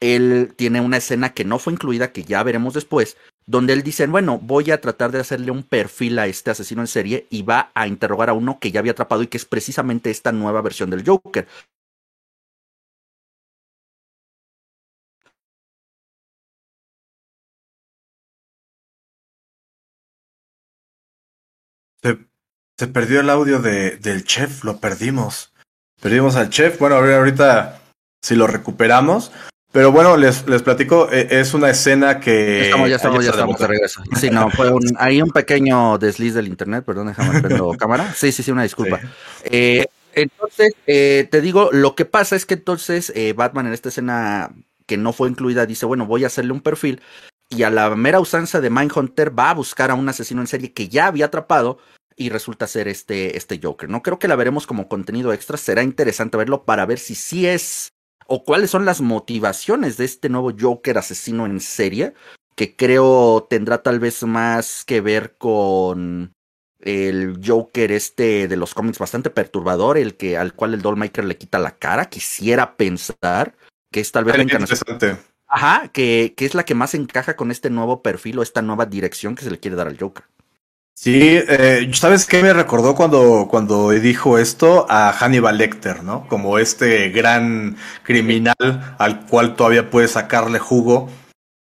él tiene una escena que no fue incluida, que ya veremos después, donde él dice, bueno, voy a tratar de hacerle un perfil a este asesino en serie y va a interrogar a uno que ya había atrapado y que es precisamente esta nueva versión del Joker. Se, perdió el audio de, del chef, lo perdimos. Perdimos al chef. Bueno, a ver ahorita si lo recuperamos. Pero bueno, les, les platico, e, es una escena que... Estamos, ya estamos, ya estamos de regreso. Sí, no, fue un, hay un pequeño desliz del internet, perdón, déjame prendo cámara. Sí, sí, sí, una disculpa. Eh, entonces, eh, te digo, lo que pasa es que entonces eh, Batman en esta escena que no fue incluida dice, bueno, voy a hacerle un perfil y a la mera usanza de Mindhunter va a buscar a un asesino en serie que ya había atrapado y resulta ser este, este Joker. No creo que la veremos como contenido extra, será interesante verlo para ver si sí es o cuáles son las motivaciones de este nuevo Joker asesino en serie, que creo tendrá tal vez más que ver con el Joker este de los cómics bastante perturbador, el que al cual el Dollmaker le quita la cara, quisiera pensar que es tal vez la encarnación. Ajá, que, que es la que más encaja con este nuevo perfil o esta nueva dirección que se le quiere dar al Joker. Sí, eh, ¿sabes qué me recordó cuando, cuando dijo esto? A Hannibal Lecter, ¿no? Como este gran criminal al cual todavía puede sacarle jugo,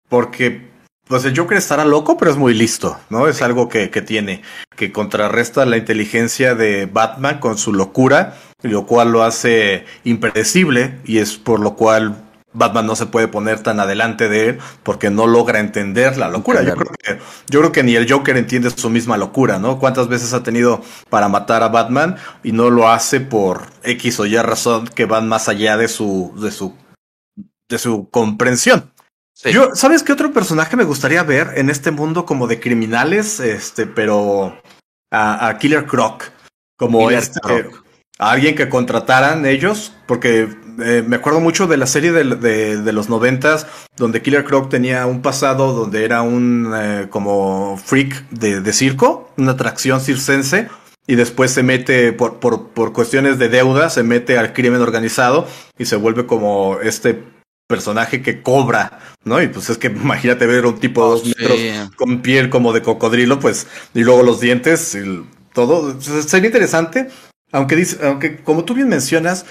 porque pues el Joker estará loco, pero es muy listo, ¿no? Es algo que, que tiene, que contrarresta la inteligencia de Batman con su locura, lo cual lo hace impredecible y es por lo cual Batman no se puede poner tan adelante de él porque no logra entender la locura. Yo creo, que, yo creo que ni el Joker entiende su misma locura, ¿no? ¿Cuántas veces ha tenido para matar a Batman y no lo hace por X o Y razón que van más allá de su, de su, de su comprensión? Yo, ¿sabes qué otro personaje me gustaría ver en este mundo como de criminales? Este, pero a, Killer Croc. Como este. A alguien que contrataran ellos, porque eh, me acuerdo mucho de la serie de, de, los noventas, donde Killer Croc tenía un pasado donde era un eh, como freak de, de, circo, una atracción circense, y después se mete por, por, por cuestiones de deuda, se mete al crimen organizado y se vuelve como este personaje que cobra, ¿no? Y pues es que imagínate ver un tipo de oh, dos metros con piel como de cocodrilo, pues, y luego los dientes y todo. Sería interesante, aunque dice, aunque como tú bien mencionas,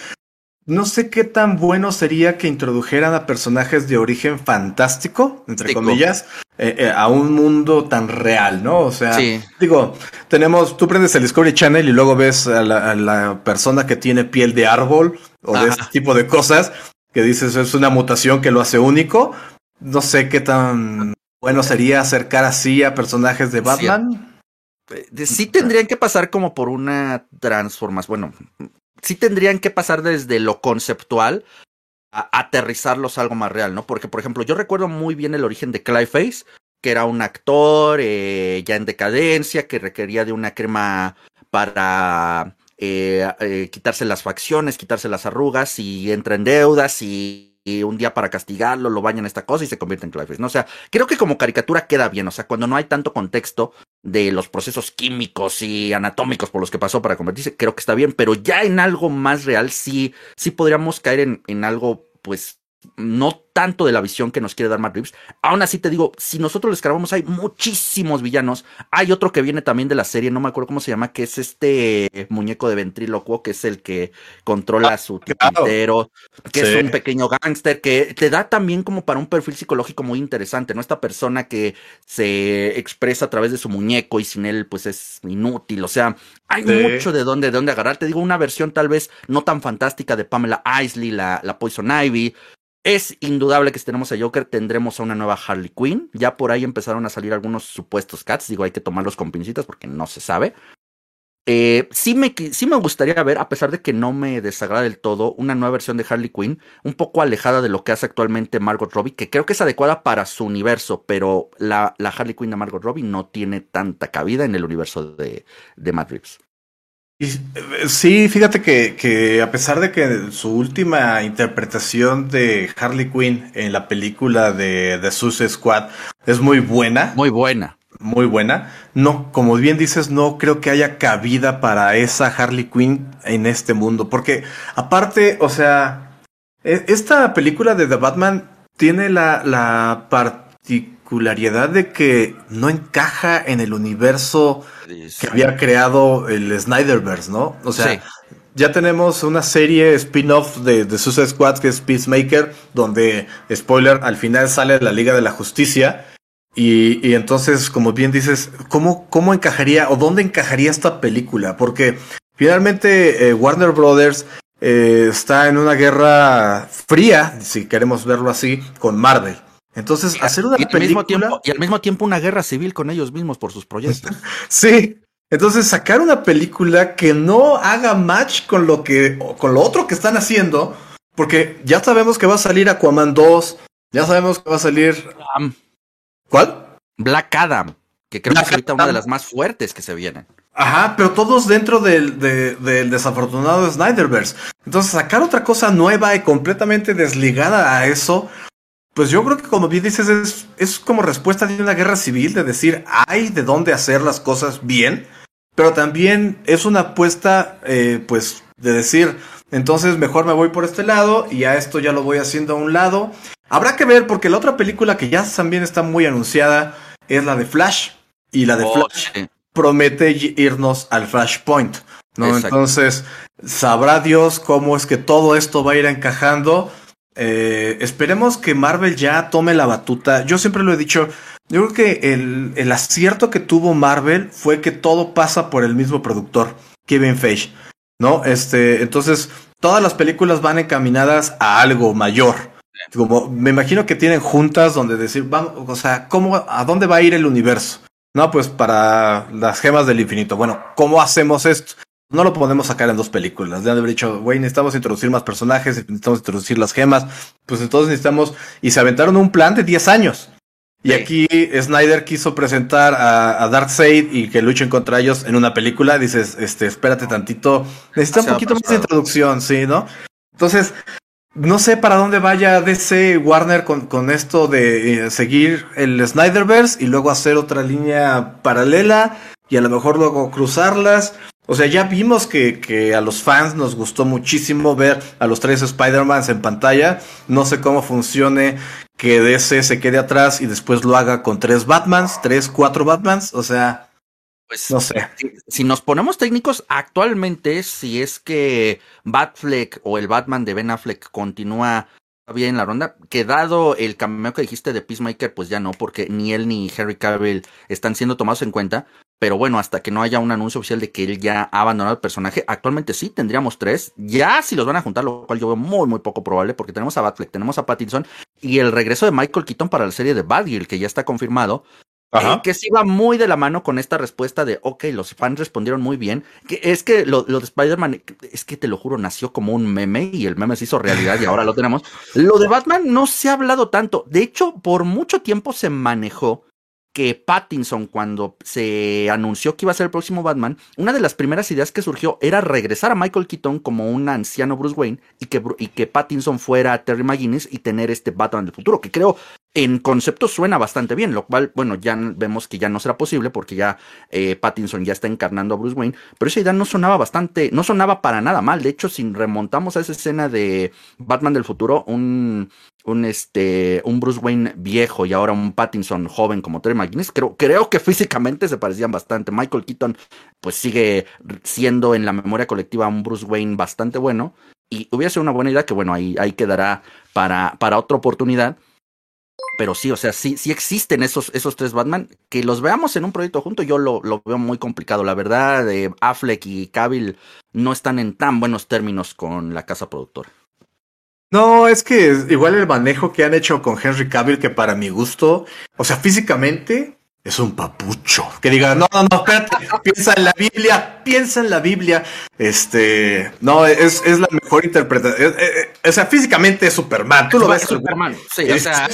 no sé qué tan bueno sería que introdujeran a personajes de origen fantástico, entre comillas, eh, eh, a un mundo tan real, ¿no? O sea, digo, tenemos, tú prendes el Discovery Channel y luego ves a la, persona que tiene piel de árbol o de este tipo de cosas, que dices es una mutación que lo hace único. No sé qué tan bueno sería acercar así a personajes de Batman. Sí, sí tendrían que pasar como por una transformación, bueno, sí tendrían que pasar desde lo conceptual aterrizarlos a algo más real, ¿no? Porque, por ejemplo, yo recuerdo muy bien el origen de Clayface, que era un actor eh, ya en decadencia, que requería de una crema para eh, eh, quitarse las facciones, quitarse las arrugas y entra en deudas y, un día para castigarlo lo bañan esta cosa y se convierte en Clayface, ¿no? O sea, creo que como caricatura queda bien, o sea, cuando no hay tanto contexto de los procesos químicos y anatómicos por los que pasó para convertirse, creo que está bien, pero ya en algo más real sí, sí podríamos caer en, en algo, pues, no tanto de la visión que nos quiere dar Matt Reeves. Aún así te digo, si nosotros les escarbamos hay muchísimos villanos. Hay otro que viene también de la serie, no me acuerdo cómo se llama, que es este muñeco de ventrílocuo, que es el que controla ah, su tintero, que es un pequeño gángster, que te da también como para un perfil psicológico muy interesante, ¿no? Esta persona que se expresa a través de su muñeco y sin él pues es inútil, o sea, hay mucho de dónde, de dónde agarrar. Te digo, una versión tal vez no tan fantástica de Pamela Isley, la, la Poison Ivy, es indudable que si tenemos a Joker, tendremos a una nueva Harley Quinn. Ya por ahí empezaron a salir algunos supuestos cats. Digo, hay que tomarlos con pincitas porque no se sabe. Eh, sí, me, sí me gustaría ver, a pesar de que no me desagrada del todo, una nueva versión de Harley Quinn, un poco alejada de lo que hace actualmente Margot Robbie, que creo que es adecuada para su universo, pero la, Harley Quinn de Margot Robbie no tiene tanta cabida en el universo de, de Matt Reeves. Eh, sí, fíjate que, que, a pesar de que su última interpretación de Harley Quinn en la película de The Suicide Squad es muy buena. Muy buena. Muy buena. No, como bien dices, no creo que haya cabida para esa Harley Quinn en este mundo. Porque aparte, o sea, e, esta película de The Batman tiene la, la particularidad de que no encaja en el universo que había creado el Snyderverse, ¿no? O sea, ya tenemos una serie spin-off de, de, Suicide Squad que es Peacemaker, donde, spoiler, al final sale la Liga de la Justicia. Y, y entonces, como bien dices, ¿cómo, ¿cómo encajaría o dónde encajaría esta película? Porque finalmente eh, Warner Brothers eh, está en una guerra fría, si queremos verlo así, con Marvel. Entonces, hacer una película. Mismo tiempo, y al mismo tiempo una guerra civil con ellos mismos por sus proyectos. sí. Entonces, sacar una película que no haga match con lo que. con lo otro que están haciendo. Porque ya sabemos que va a salir Aquaman 2. Ya sabemos que va a salir. ¿Cuál? Black Adam. Que creo que es ahorita una de las más fuertes que se vienen. Ajá, pero todos dentro del, del desafortunado Snyderverse. Entonces, sacar otra cosa nueva y completamente desligada a eso pues yo creo que como bien dices, es, es como respuesta de una guerra civil, de decir, hay de dónde hacer las cosas bien, pero también es una apuesta, eh, pues, de decir, entonces mejor me voy por este lado y a esto ya lo voy haciendo a un lado. Habrá que ver porque la otra película que ya también está muy anunciada es la de Flash. Y la de oh, Flash promete irnos al Flashpoint. ¿no? Entonces, sabrá Dios cómo es que todo esto va a ir encajando. Eh, esperemos que Marvel ya tome la batuta. Yo siempre lo he dicho. Yo creo que el, el, acierto que tuvo Marvel fue que todo pasa por el mismo productor, Kevin Feige. ¿No? Este, entonces, todas las películas van encaminadas a algo mayor. Como, me imagino que tienen juntas donde decir, vamos, o sea, ¿cómo, a dónde va a ir el universo? No, pues para las gemas del infinito. Bueno, ¿cómo hacemos esto? No lo podemos sacar en dos películas. De haber dicho, güey, necesitamos introducir más personajes, necesitamos introducir las gemas. Pues entonces necesitamos. Y se aventaron un plan de 10 años. Y aquí Snyder quiso presentar a, a Darkseid y que luchen contra ellos en una película. Dices, este, espérate tantito. Necesita un poquito más de introducción, sí, ¿no? Entonces, no sé para dónde vaya DC Warner con, con esto de eh, seguir el Snyderverse y luego hacer otra línea paralela y a lo mejor luego cruzarlas. O sea, ya vimos que, que, a los fans nos gustó muchísimo ver a los tres Spider-Mans en pantalla. No sé cómo funcione que DC se quede atrás y después lo haga con tres Batmans, tres, cuatro Batmans. O sea, pues no sé. Si, nos ponemos técnicos, actualmente, si es que Batfleck o el Batman de Ben Affleck continúa bien en la ronda, que dado el cameo que dijiste de Peacemaker, pues ya no, porque ni él ni Harry Cavill están siendo tomados en cuenta. Pero bueno, hasta que no haya un anuncio oficial de que él ya ha abandonado el personaje, actualmente sí tendríamos tres. Ya si los van a juntar, lo cual yo veo muy, muy poco probable, porque tenemos a Batfleck, tenemos a Pattinson y el regreso de Michael Keaton para la serie de Badgirl, que ya está confirmado. eh, que sí va muy de la mano con esta respuesta de, ok, los fans respondieron muy bien. Que es que lo, lo de Spider-Man, es que te lo juro, nació como un meme y el meme se hizo realidad y ahora lo tenemos. Lo de Batman no se ha hablado tanto. De hecho, por mucho tiempo se manejó que Pattinson, cuando se anunció que iba a ser el próximo Batman, una de las primeras ideas que surgió era regresar a Michael Keaton como un anciano Bruce Wayne y que, Pattinson fuera Terry McGuinness y tener este Batman del futuro, que creo en concepto suena bastante bien, lo cual, bueno, ya vemos que ya no será posible porque ya eh, Pattinson ya está encarnando a Bruce Wayne, pero esa idea no sonaba bastante, no sonaba para nada mal. De hecho, si remontamos a esa escena de Batman del futuro, un un, este, un Bruce Wayne viejo y ahora un Pattinson joven como Terry McGuinness, creo, creo que físicamente se parecían bastante. Michael Keaton pues sigue siendo en la memoria colectiva un Bruce Wayne bastante bueno y hubiese una buena idea que bueno, ahí, ahí quedará para, para otra oportunidad. Pero sí, o sea, sí, sí existen esos, esos tres Batman. Que los veamos en un proyecto junto, yo lo, lo veo muy complicado. La verdad, de Affleck y Cavill no están en tan buenos términos con la casa productora. No, es que igual el manejo que han hecho con Henry Cavill, que para mi gusto, o sea, físicamente es un papucho. Que diga, no, no, no, espérate, piensa en la Biblia, piensa en la Biblia. Este, no, es, es la mejor interpretación. Eh, eh, o sea, físicamente es Superman. Tú lo ves. Superman, sí, o sea,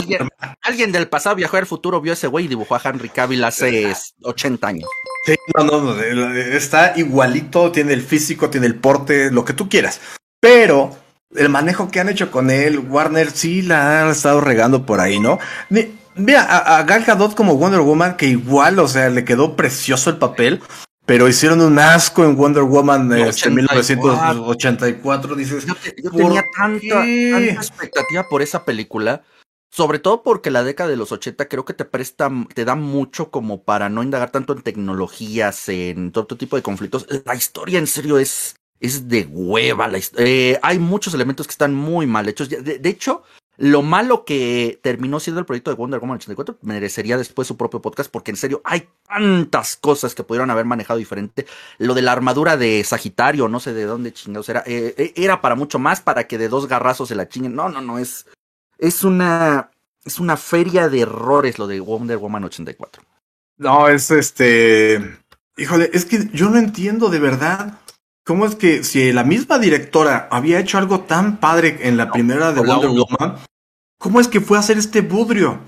alguien, del pasado viajó al futuro, vio ese güey y dibujó a Henry Cavill hace 80 años. Sí, no, no, no, está igualito, tiene el físico, tiene el porte, lo que tú quieras. Pero el manejo que han hecho con él, Warner sí la han estado regando por ahí, ¿no? Mira, a, Gal Gadot como Wonder Woman, que igual, o sea, le quedó precioso el papel, pero hicieron un asco en Wonder Woman este, en 1984, dices. Yo, tenía tanta, expectativa por esa película. Sobre todo porque la década de los 80 creo que te presta, te da mucho como para no indagar tanto en tecnologías, en todo tipo de conflictos. La historia en serio es es de hueva. La eh, hay muchos elementos que están muy mal hechos. De, hecho, lo malo que terminó siendo el proyecto de Wonder Woman 84 merecería después su propio podcast porque en serio hay tantas cosas que pudieron haber manejado diferente. Lo de la armadura de Sagitario, no sé de dónde chingados era, eh, eh, era para mucho más para que de dos garrazos se la chinguen. No, no, no, es, es una, es una feria de errores lo de Wonder Woman 84. No, es este, híjole, es que yo no entiendo de verdad ¿Cómo es que si la misma directora había hecho algo tan padre en la primera de Wonder Woman, cómo es que fue a hacer este budrio?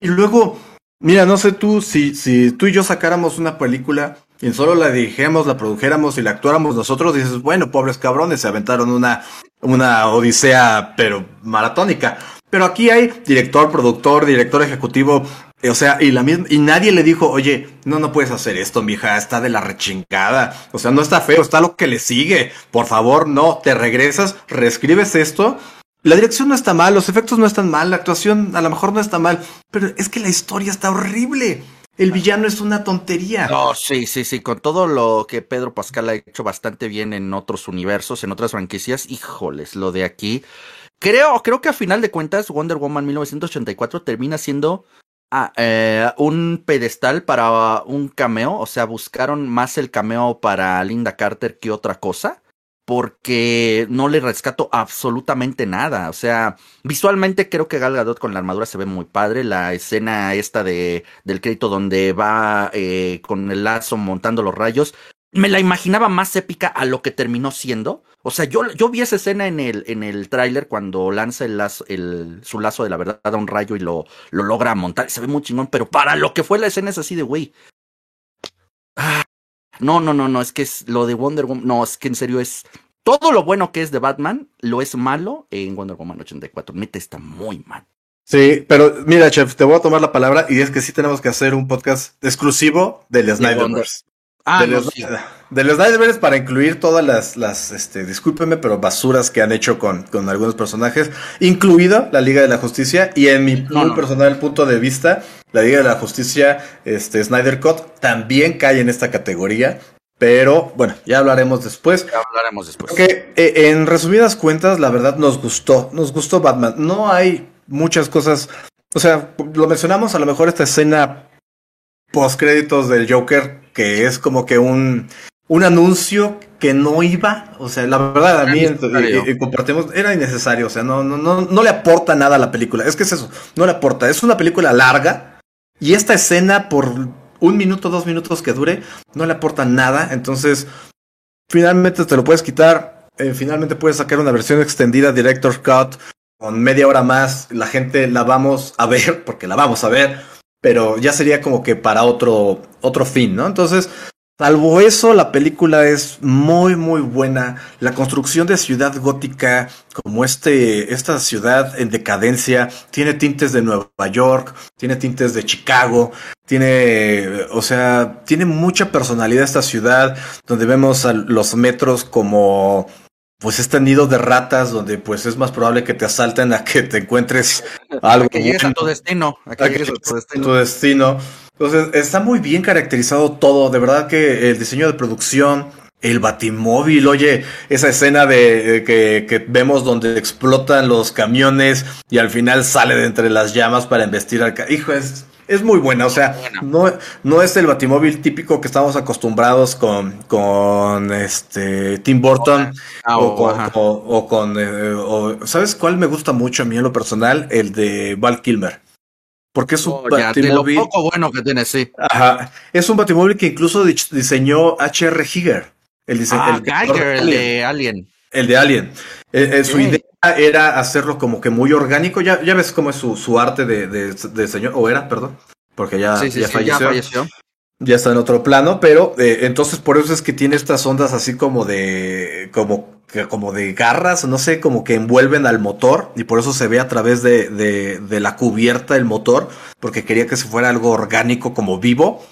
Y luego, mira, no sé tú, si, si tú y yo sacáramos una película y solo la dirigéramos, la produjéramos y la actuáramos nosotros, dices, bueno, pobres cabrones, se aventaron una, una odisea, pero maratónica. Pero aquí hay director, productor, director ejecutivo, o sea, y la misma, y nadie le dijo, oye, no, no puedes hacer esto, mija, está de la rechingada. O sea, no está feo, está lo que le sigue. Por favor, no, te regresas, reescribes esto. La dirección no está mal, los efectos no están mal, la actuación a lo mejor no está mal, pero es que la historia está horrible. El villano es una tontería. No, sí, sí, sí, con todo lo que Pedro Pascal ha hecho bastante bien en otros universos, en otras franquicias, híjoles, lo de aquí. Creo, creo que a final de cuentas Wonder Woman 1984 termina siendo Ah, eh, un pedestal para un cameo, o sea, buscaron más el cameo para Linda Carter que otra cosa, porque no le rescato absolutamente nada, o sea, visualmente creo que Gal Gadot con la armadura se ve muy padre, la escena esta de, del crédito donde va eh, con el lazo montando los rayos, me la imaginaba más épica a lo que terminó siendo, o sea, yo, yo vi esa escena en el, en el tráiler cuando lanza el lazo, el, su lazo de la verdad a un rayo y lo, lo logra montar. Se ve muy chingón, pero para lo que fue la escena es así de, güey. Ah, no, no, no, no, es que es lo de Wonder Woman. No, es que en serio es. Todo lo bueno que es de Batman lo es malo en Wonder Woman 84. Neta está muy mal. Sí, pero mira, chef, te voy a tomar la palabra y es que sí tenemos que hacer un podcast exclusivo del Snyderverse. Ah, de, los, sí. para incluir todas las, las este, discúlpeme, pero basuras que han hecho con, con algunos personajes, incluida la Liga de la Justicia, y en mi muy personal punto de vista, la Liga de la Justicia, este, Snyder Cut, también cae en esta categoría, pero bueno, ya hablaremos después. Ya hablaremos después. Porque eh, en resumidas cuentas, la verdad nos gustó, nos gustó Batman. No hay muchas cosas, o sea, lo mencionamos a lo mejor esta escena post créditos del Joker que es como que un, un anuncio que no iba, o sea, la verdad a mí y, compartimos, era innecesario, o sea, no, no, no, no le aporta nada a la película, es que es eso, no le aporta, es una película larga, Y esta escena, por un minuto, dos minutos que dure, no le aporta nada. Entonces, finalmente te lo puedes quitar. Eh, finalmente puedes sacar una versión extendida, Director's Cut, con media hora más. La gente la vamos a ver, porque la vamos a ver. Pero ya sería como que para otro, otro fin, ¿no? Entonces, Salvo eso, la película es muy muy buena. La construcción de ciudad gótica, como este, esta ciudad en decadencia, tiene tintes de Nueva York, tiene tintes de Chicago, tiene, o sea, tiene mucha personalidad esta ciudad, donde vemos a los metros como pues este nido de ratas donde pues es más probable que te asalten a que te encuentres algo. que llegues a tu destino. A que, llegues a tu destino. Tu destino. Entonces, está muy bien caracterizado todo. De verdad que el diseño de producción, el batimóvil, oye, esa escena de eh, que, que, vemos donde explotan los camiones y al final sale de entre las llamas para embestir al... Hijo, es, es muy buena, o sea, no, no es el batimóvil típico que estamos acostumbrados con, con este Tim Burton ah, o, con, o, con eh, ¿sabes cuál me gusta mucho a mí en lo personal? El de Val Kilmer. Porque es un oh, batimóvil. poco bueno que tiene, sí. Ajá. Es un batimóvil que incluso diseñó H.R. Giger. El, dise ah, el, el de Alien. El de Alien. Eh, eh, su idea era hacerlo como que muy orgánico. Ya, ya ves cómo es su, su arte de, de, de, señor. O era, perdón. Porque ya, sí, sí, ya, falleció. ya falleció. Ya está en otro plano, pero eh, entonces por eso es que tiene estas ondas así como de. como como de garras, no sé, como que envuelven al motor y por eso se ve a través de, de, de la cubierta el motor, porque quería que se fuera algo orgánico como vivo.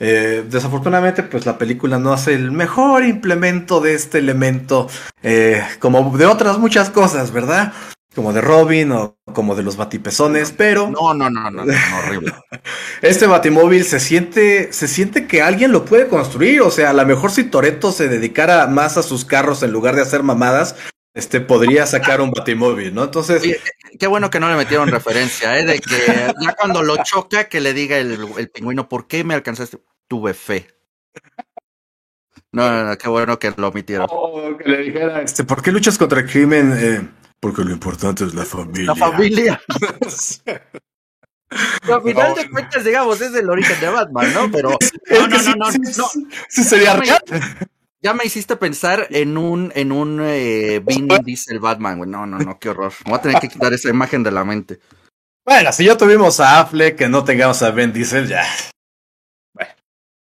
Eh, desafortunadamente, pues la película no hace el mejor implemento de este elemento, eh, como de otras muchas cosas, ¿verdad? como de Robin o como de los batipezones, pero no, no, no, no, no, horrible. este batimóvil se siente, se siente que alguien lo puede construir, o sea, a lo mejor si Toreto se dedicara más a sus carros en lugar de hacer mamadas, este podría sacar un batimóvil, ¿no? Entonces, qué bueno que no le metieron referencia, ¿eh? De que ya cuando lo choca que le diga el, el pingüino, ¿por qué me alcanzaste? Tuve fe. No, no, no, qué bueno que lo omitieron. Oh, que le dijera, este, ¿por qué luchas contra el crimen? Eh, porque lo importante es la familia. La familia. Al final de cuentas, digamos, es el origen de Batman, ¿no? Pero no, no, no, no, no. Sí, sería real. Ya me hiciste pensar en un, en un eh, Vin Diesel Batman, güey. No, no, no, qué horror. Me voy a tener que quitar esa imagen de la mente. Bueno, si ya tuvimos a Affleck, que no tengamos a Vin Diesel, ya.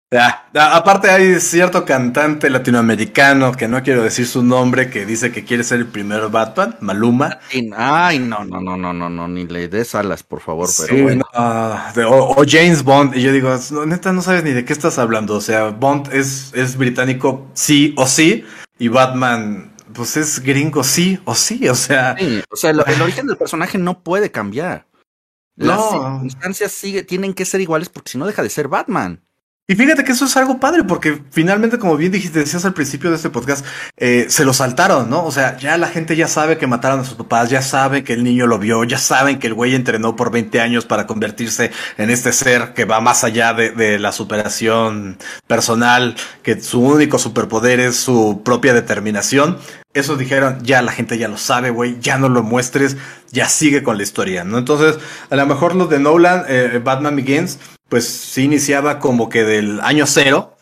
Ya, aparte hay cierto cantante latinoamericano que no quiero decir su nombre que dice que quiere ser el primer Batman, Maluma. Ay, no, no, no, no, no, no, ni le des alas, por favor. Pero bueno. o, James Bond, y yo digo, neta, no sabes ni de qué estás hablando. O sea, Bond es, es británico, sí o sí, y Batman, pues es gringo, sí o sí, o sea. o sea, el, origen del personaje no puede cambiar. Las circunstancias sigue, tienen que ser iguales porque si no deja de ser Batman. Y fíjate que eso es algo padre, porque finalmente, como bien dijiste, decías al principio de este podcast, eh, se lo saltaron, ¿no? O sea, ya la gente ya sabe que mataron a sus papás, ya sabe que el niño lo vio, ya saben que el güey entrenó por 20 años para convertirse en este ser que va más allá de, de la superación personal, que su único superpoder es su propia determinación. Eso dijeron, ya la gente ya lo sabe, güey, ya no lo muestres, ya sigue con la historia, ¿no? Entonces, a lo mejor los de Nolan, eh, Batman Begins, pues sí iniciaba como que del año cero.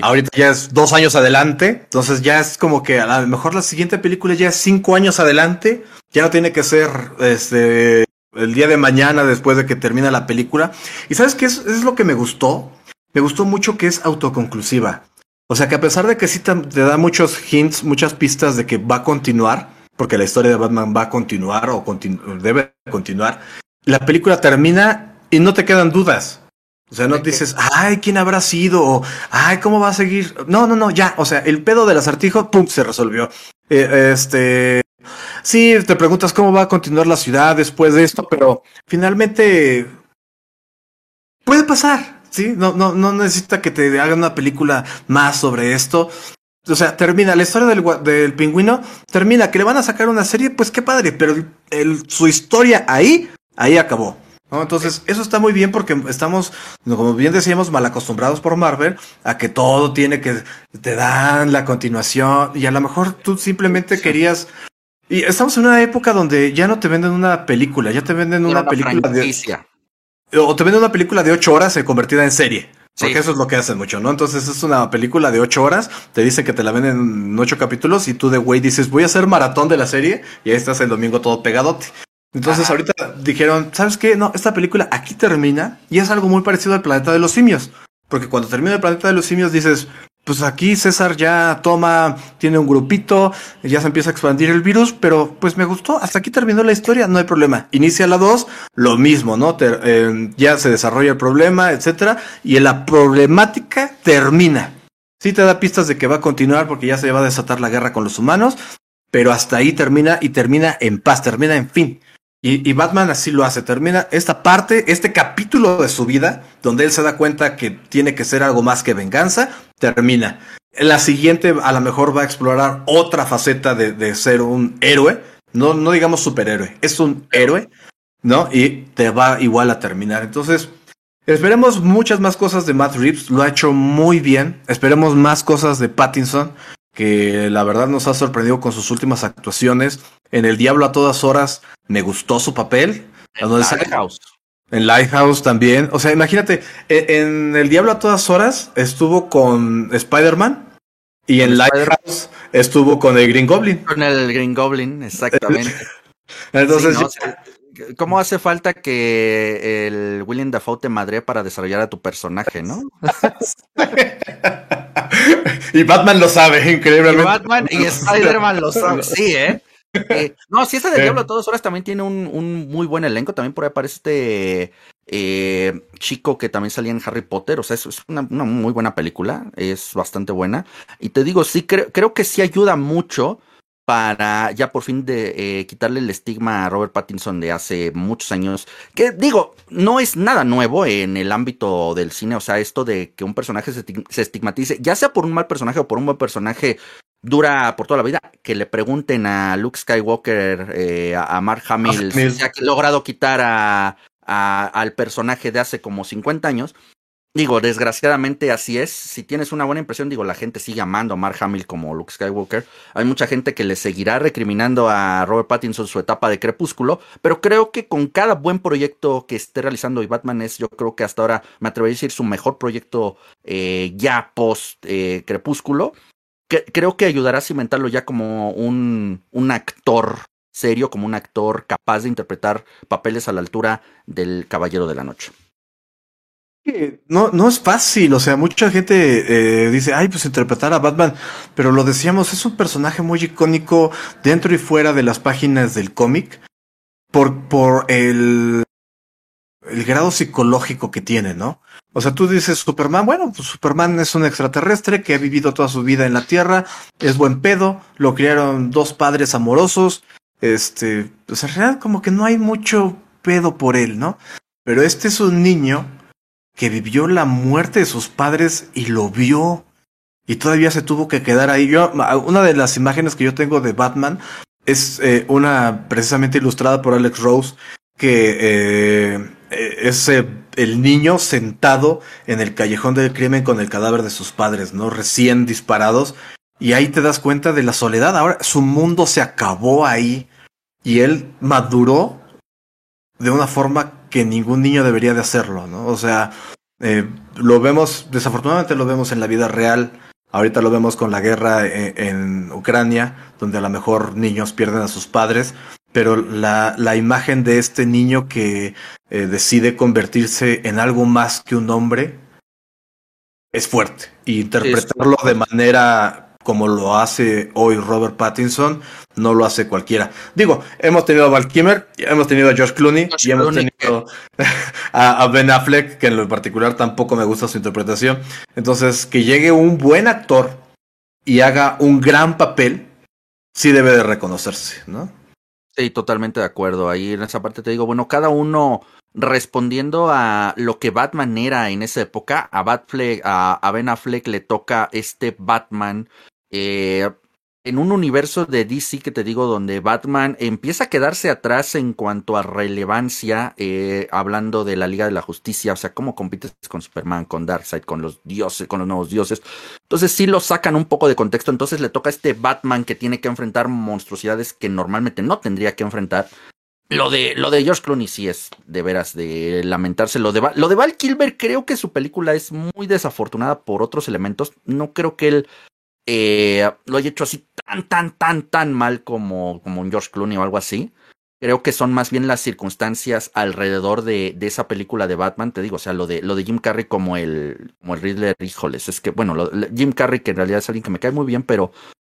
Ahorita ya es dos años adelante. Entonces ya es como que a lo mejor la siguiente película ya es cinco años adelante. Ya no tiene que ser este el día de mañana después de que termina la película. Y sabes qué es, es lo que me gustó. Me gustó mucho que es autoconclusiva. O sea que a pesar de que sí te, da muchos hints, muchas pistas de que va a continuar, porque la historia de Batman va a continuar o debe continuar, la película termina y no te quedan dudas. O sea, no dices, ay, ¿quién habrá sido? O, ay, ¿cómo va a seguir? No, no, no, ya. O sea, el pedo del acertijo, pum, se resolvió. Eh, este. Sí, te preguntas cómo va a continuar la ciudad después de esto, pero finalmente. Puede pasar, ¿sí? No, no, no necesita que te hagan una película más sobre esto. O sea, termina la historia del, del pingüino, termina que le van a sacar una serie, pues qué padre, pero el, su historia ahí, ahí acabó. Entonces, eso está muy bien porque estamos, como bien decíamos, mal acostumbrados por Marvel a que todo tiene que, te dan la continuación y a lo mejor tú simplemente querías... Y estamos en una época donde ya no te venden una película, ya te venden una, película franquicia. o te venden una película de ocho horas convertida en serie. Porque eso es lo que hacen mucho, ¿no? Entonces es una película de ocho horas, te dicen que te la venden en ocho capítulos y tú de güey dices, voy a hacer maratón de la serie y ahí estás el domingo todo pegadote. Entonces ahorita dijeron, ¿sabes qué? No, esta película aquí termina y es algo muy parecido al planeta de los simios. Porque cuando termina el planeta de los simios dices, pues aquí César ya toma, tiene un grupito, ya se empieza a expandir el virus, pero pues me gustó, hasta aquí terminó la historia, no hay problema. Inicia la 2, lo mismo, ¿no? Eh, ya se desarrolla el problema, etcétera, y la problemática termina. Sí te da pistas de que va a continuar porque ya se va a desatar la guerra con los humanos, pero hasta ahí termina y termina en paz, termina en fin. Y, Batman así lo hace, termina esta parte, este capítulo de su vida, donde él se da cuenta que tiene que ser algo más que venganza, termina. La siguiente a lo mejor va a explorar otra faceta de, ser un héroe, no, no digamos superhéroe, es un héroe, ¿no? Y te va igual a terminar. Entonces, esperemos muchas más cosas de Matt Reeves, lo ha hecho muy bien, esperemos más cosas de Pattinson que la verdad nos ha sorprendido con sus últimas actuaciones. En El Diablo a todas horas me gustó su papel. En Lighthouse. En Lighthouse también. O sea, imagínate, e, en, El Diablo a todas horas estuvo con Spider-Man y en Lighthouse estuvo con el Green Goblin. Con el Green Goblin, exactamente. Entonces, ¿Cómo hace falta que el William Dafoe te madre para desarrollar a tu personaje, no? y Batman lo sabe, increíblemente. Y Batman y Spider-Man lo sabe, sí, ¿eh? eh no, si esa de Diablo a todas horas también tiene un, muy buen elenco. También por ahí aparece este eh, chico que también salía en Harry Potter. O sea, es, una, muy buena película. Es bastante buena. Y te digo, sí, creo que sí ayuda mucho para ya por fin de eh, quitarle el estigma a Robert Pattinson de hace muchos años, que digo, no es nada nuevo en el ámbito del cine, o sea, esto de que un personaje se, estigmatice, ya sea por un mal personaje o por un buen personaje, dura por toda la vida, que le pregunten a Luke Skywalker, eh, a Mark Hamill, si ha logrado quitar a, al personaje de hace como 50 años, Digo, desgraciadamente así es. Si tienes una buena impresión, digo, la gente sigue amando a Mark Hamill como Luke Skywalker. Hay mucha gente que le seguirá recriminando a Robert Pattinson su etapa de Crepúsculo, pero creo que con cada buen proyecto que esté realizando y Batman es, yo creo que hasta ahora me atrevería a decir su mejor proyecto eh, ya post eh, Crepúsculo. Creo que ayudará a cimentarlo ya como un, un actor serio, como un actor capaz de interpretar papeles a la altura del Caballero de la Noche no, no es fácil, o sea, mucha gente eh, dice, ay, pues interpretar a Batman, pero lo decíamos, es un personaje muy icónico dentro y fuera de las páginas del cómic por, por el, el grado psicológico que tiene, ¿no? O sea, tú dices Superman, bueno, pues Superman es un extraterrestre que ha vivido toda su vida en la Tierra, es buen pedo, lo criaron dos padres amorosos, este, pues en realidad como que no hay mucho pedo por él, ¿no? Pero este es un niño que vivió la muerte de sus padres y lo vio y todavía se tuvo que quedar ahí. Yo, una de las imágenes que yo tengo de Batman es eh, una precisamente ilustrada por Alex Rose que eh, es eh, el niño sentado en el callejón del crimen con el cadáver de sus padres, ¿no? Recién disparados. Y ahí te das cuenta de la soledad. Ahora su mundo se acabó ahí y él maduró de una forma que ningún niño debería de hacerlo, ¿no? O sea, eh, lo vemos, desafortunadamente lo vemos en la vida real. Ahorita lo vemos con la guerra eh, en, Ucrania, donde a lo mejor niños pierden a sus padres, pero la, la imagen de este niño que eh, decide convertirse en algo más que un hombre es fuerte. Y interpretarlo de manera como lo hace hoy Robert Pattinson, no lo hace cualquiera. Digo, hemos tenido a Val Kimmer, hemos tenido a George Clooney y hemos tenido a, Ben Affleck, que en lo particular tampoco me gusta su interpretación. Entonces, que llegue un buen actor y haga un gran papel, sí debe de reconocerse, ¿no? Sí, totalmente de acuerdo. Ahí en esa parte te digo, bueno, cada uno respondiendo a lo que Batman era en esa época, a, Batfleck, a, a Ben Affleck le toca este Batman eh, en un universo de DC que te digo donde Batman empieza a quedarse atrás en cuanto a relevancia, eh, hablando de la Liga de la Justicia, o sea, cómo compites con Superman, con Darkseid, con los dioses, con los nuevos dioses. Entonces sí lo sacan un poco de contexto, entonces le toca a este Batman que tiene que enfrentar monstruosidades que normalmente no tendría que enfrentar lo de, lo de George Clooney sí es de veras de lamentarse. Lo de, lo de Val Kilmer creo que su película es muy desafortunada por otros elementos. No creo que él eh, lo haya hecho así tan, tan, tan, tan mal como, como un George Clooney o algo así. Creo que son más bien las circunstancias alrededor de, de, esa película de Batman. Te digo, o sea, lo de, lo de Jim Carrey como el, como el Riddler, híjoles. Es que, bueno, Jim Carrey, que en realidad es alguien que me cae muy bien, pero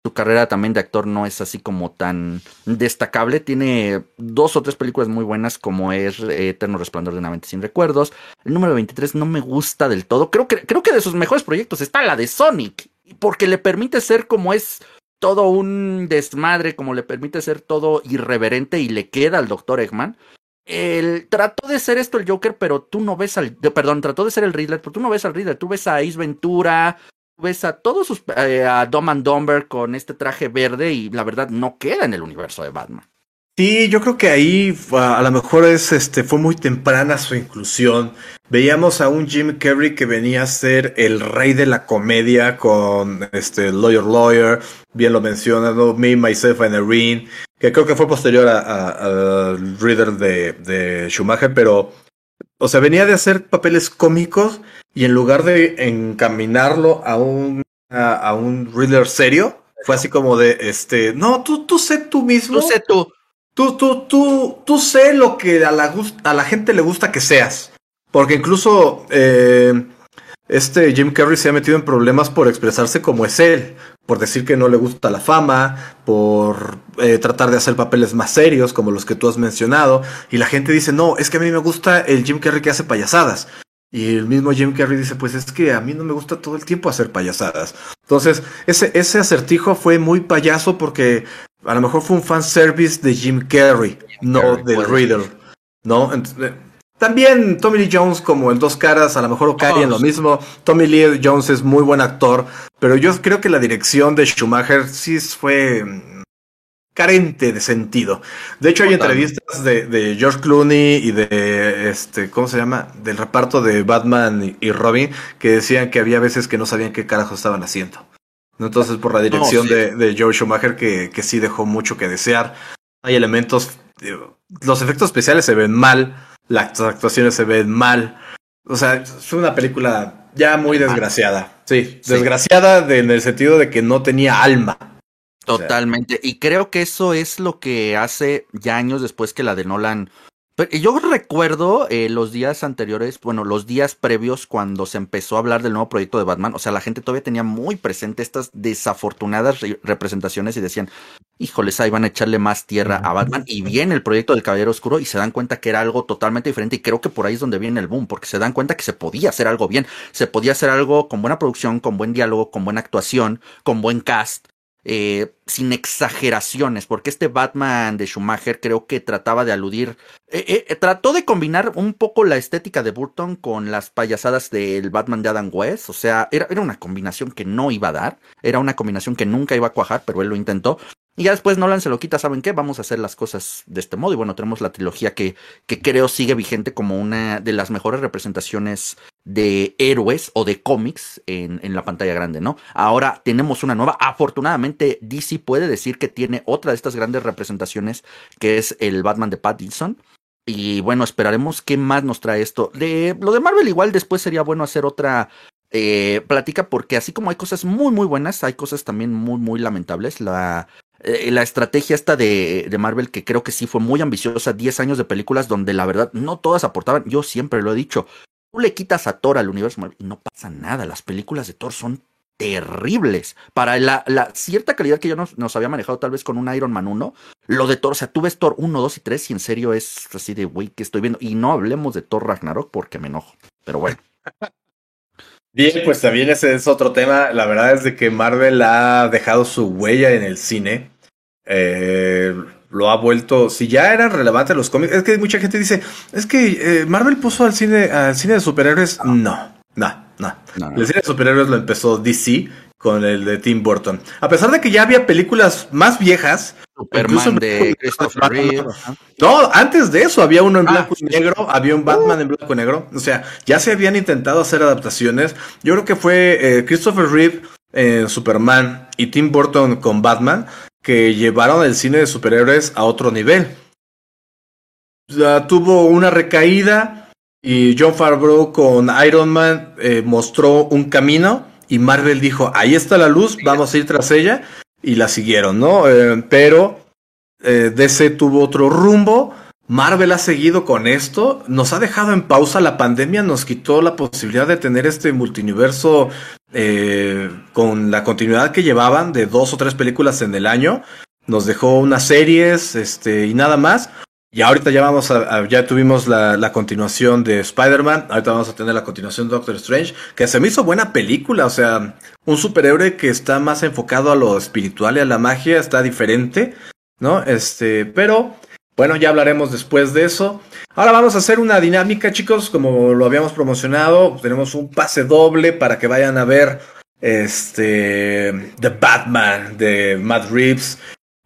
su carrera también de actor no es así como tan destacable. Tiene dos o tres películas muy buenas como es eh, Eterno Resplandor de una mente sin recuerdos. El número 23 no me gusta del todo. Creo que, creo que de sus mejores proyectos está la de Sonic. Porque le permite ser como es todo un desmadre, como le permite ser todo irreverente y le queda al Dr. Eggman. El, trató de ser esto el Joker, pero tú no ves al. Perdón, trató de ser el Riddler, pero tú no ves al Riddler. Tú ves a Ace Ventura, ves a todos sus eh, a Dom and Dumber con este traje verde y la verdad no queda en el universo de Batman. Sí, yo creo que ahí a, lo mejor es este fue muy temprana su inclusión. Veíamos a un Jim Carrey que venía a ser el rey de la comedia con este Lawyer Lawyer, bien lo mencionado, Me, Myself and Irene, que creo que fue posterior al Reader de, de Schumacher, pero o sea, venía de hacer papeles cómicos y en lugar de encaminarlo a un, a, un Riddler serio, fue así como de, este, no, tú, tú sé tú mismo. Tú sé tú. Tú, tú, tú, tú sé lo que a la, a la gente le gusta que seas. Porque incluso eh, este Jim Carrey se ha metido en problemas por expresarse como es él, por decir que no le gusta la fama, por eh, tratar de hacer papeles más serios como los que tú has mencionado, y la gente dice, no, es que a mí me gusta el Jim Carrey que hace payasadas. Y el mismo Jim Carrey dice, pues es que a mí no me gusta todo el tiempo hacer payasadas. Entonces, ese, ese acertijo fue muy payaso porque a lo mejor fue un fanservice de Jim Carrey, no del Reader. ¿No? Entonces, también Tommy Lee Jones como en dos caras, a lo mejor cae en lo mismo. Tommy Lee Jones es muy buen actor, pero yo creo que la dirección de Schumacher sí fue mm, carente de sentido. De hecho, hay entrevistas de, George Clooney y de este, ¿cómo se llama? Del reparto de Batman y, Robin, que decían que había veces que no sabían qué carajo estaban haciendo. Entonces, por la dirección de, de George Schumacher, que, que sí dejó mucho que desear. Hay elementos, los efectos especiales se ven mal las actuaciones se ven mal. O sea, es una película ya muy desgraciada. Sí, desgraciada en el sentido de que no tenía alma. Totalmente. y creo que eso es lo que hace ya años después que la de Nolan yo recuerdo eh, los días anteriores, bueno, los días previos cuando se empezó a hablar del nuevo proyecto de Batman, o sea, la gente todavía tenía muy presente estas desafortunadas representaciones y decían, híjoles, ahí van a echarle más tierra a Batman y viene el proyecto del Caballero Oscuro y se dan cuenta que era algo totalmente diferente y creo que por ahí es donde viene el boom, porque se dan cuenta que se podía hacer algo bien, se podía hacer algo con buena producción, con buen diálogo, con buena actuación, con buen cast eh, sin exageraciones, porque este Batman de Schumacher creo que trataba de aludir, eh, eh, trató de combinar un poco la estética de Burton con las payasadas del Batman de Adam West, o sea, era, era una combinación que no iba a dar, era una combinación que nunca iba a cuajar, pero él lo intentó, y ya después Nolan se lo quita, ¿saben qué? Vamos a hacer las cosas de este modo. Y bueno, tenemos la trilogía que, que creo sigue vigente como una de las mejores representaciones de héroes o de cómics en, en, la pantalla grande, ¿no? Ahora tenemos una nueva. Afortunadamente, DC puede decir que tiene otra de estas grandes representaciones, que es el Batman de Pattinson. Y bueno, esperaremos qué más nos trae esto. De, lo de Marvel igual después sería bueno hacer otra eh, plática porque así como hay cosas muy muy buenas, hay cosas también muy muy lamentables. La, eh, la estrategia esta de, de, Marvel, que creo que sí fue muy ambiciosa, 10 años de películas donde la verdad no todas aportaban, yo siempre lo he dicho, tú le quitas a Thor al universo Marvel y no pasa nada, las películas de Thor son terribles. Para la, cierta calidad que yo nos, nos, había manejado tal vez con un Iron Man 1, lo de Thor, o sea, tú ves Thor 1, 2 y 3 y en serio es así de, güey, que estoy viendo. Y no hablemos de Thor Ragnarok porque me enojo, pero bueno. Bien, pues también ese es otro tema. La verdad es de que Marvel ha dejado su huella en el cine. Eh, lo ha vuelto. Si ya eran relevantes los cómics, es que mucha gente dice, es que eh, Marvel puso al cine, al cine de superhéroes. No, no, no. El cine de superhéroes lo empezó DC con el de Tim Burton. A pesar de que ya había películas más viejas. Superman de Christopher Reeve. No, antes de eso había uno en ah, blanco y negro, había un Batman en blanco y negro. O sea, ya se habían intentado hacer adaptaciones. Yo creo que fue eh, Christopher Reeve en Superman y Tim Burton con Batman que llevaron el cine de superhéroes a otro nivel. tuvo una recaída y John Favreau con Iron Man eh, mostró un camino y Marvel dijo, ahí está la luz, vamos a ir tras ella y la siguieron, ¿no? Eh, pero eh, DC tuvo otro rumbo. Marvel ha seguido con esto, nos ha dejado en pausa, la pandemia nos quitó la posibilidad de tener este multiverso eh, con la continuidad que llevaban de dos o tres películas en el año, nos dejó unas series este, y nada más. Y ahorita ya vamos a, ya tuvimos la, la continuación de Spider-Man, ahorita vamos a tener la continuación de Doctor Strange, que se me hizo buena película, o sea, un superhéroe que está más enfocado a lo espiritual y a la magia, está diferente, ¿no? Este, pero bueno, ya hablaremos después de eso. Ahora vamos a hacer una dinámica, chicos, como lo habíamos promocionado. Tenemos un pase doble para que vayan a ver este The Batman de Matt Reeves.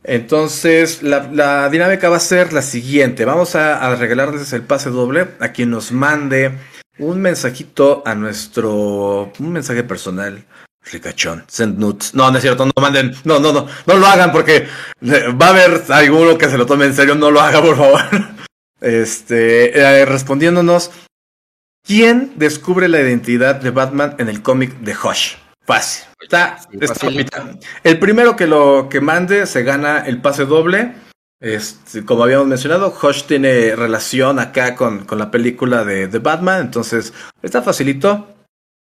Entonces, la, dinámica va a ser la siguiente. Vamos a, regalarles el pase doble a quien nos mande un mensajito a nuestro, un mensaje personal Ricachón, send nuts. No, no es cierto, no manden. No, no, no, no lo hagan porque va a haber alguno que se lo tome en serio. No lo haga, por favor. Este, eh, respondiéndonos, ¿quién descubre la identidad de Batman en el cómic de Hush? Fácil. Está, el primero que lo que mande se gana el pase doble. Este, como habíamos mencionado, Hush tiene relación acá con, con la película de, de Batman, entonces está facilito.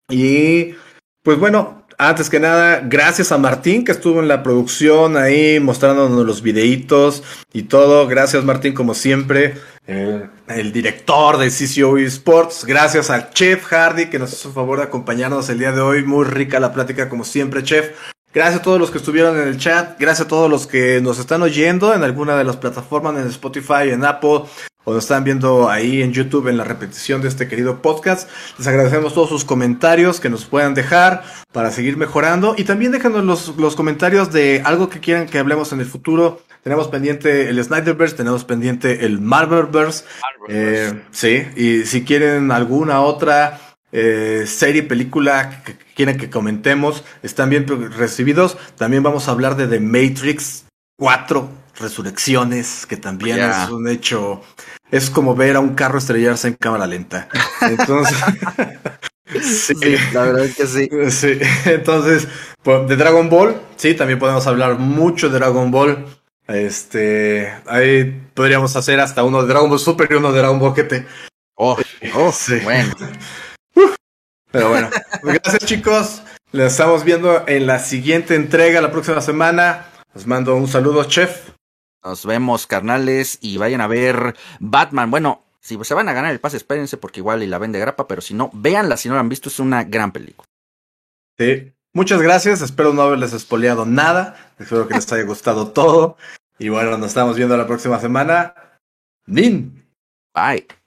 Y pues bueno, antes que nada, gracias a Martín que estuvo en la producción ahí mostrándonos los videitos y todo. Gracias Martín como siempre, el director de CCO Sports. Gracias al Chef Hardy que nos hizo el favor de acompañarnos el día de hoy. Muy rica la plática como siempre, Chef. Gracias a todos los que estuvieron en el chat, gracias a todos los que nos están oyendo en alguna de las plataformas, en Spotify, en Apple, o nos están viendo ahí en YouTube en la repetición de este querido podcast. Les agradecemos todos sus comentarios que nos puedan dejar para seguir mejorando y también déjanos los, los comentarios de algo que quieran que hablemos en el futuro. Tenemos pendiente el Snyderverse, tenemos pendiente el Marvelverse. Eh, sí, y si quieren alguna otra eh, serie, película que quieren que comentemos, están bien recibidos. También vamos a hablar de The Matrix 4 Resurrecciones, que también es un hecho, es como ver a un carro estrellarse en cámara lenta. Entonces, sí, la verdad es que sí. Sí, entonces, pues, de Dragon Ball, sí, también podemos hablar mucho de Dragon Ball. Este, ahí podríamos hacer hasta uno de Dragon Ball Super y uno de Dragon Ball GT. Oh, oh sí. bueno. Pero bueno, pues gracias chicos. Les estamos viendo en la siguiente entrega la próxima semana. Les mando un saludo, chef. Nos vemos, carnales, y vayan a ver Batman. Bueno, si se van a ganar el pase, espérense porque igual y la vende grapa, pero si no, véanla si no la han visto, es una gran película. Sí, muchas gracias, espero no haberles espoleado nada, espero que les haya gustado todo, y bueno, nos estamos viendo la próxima semana. Nin. Bye.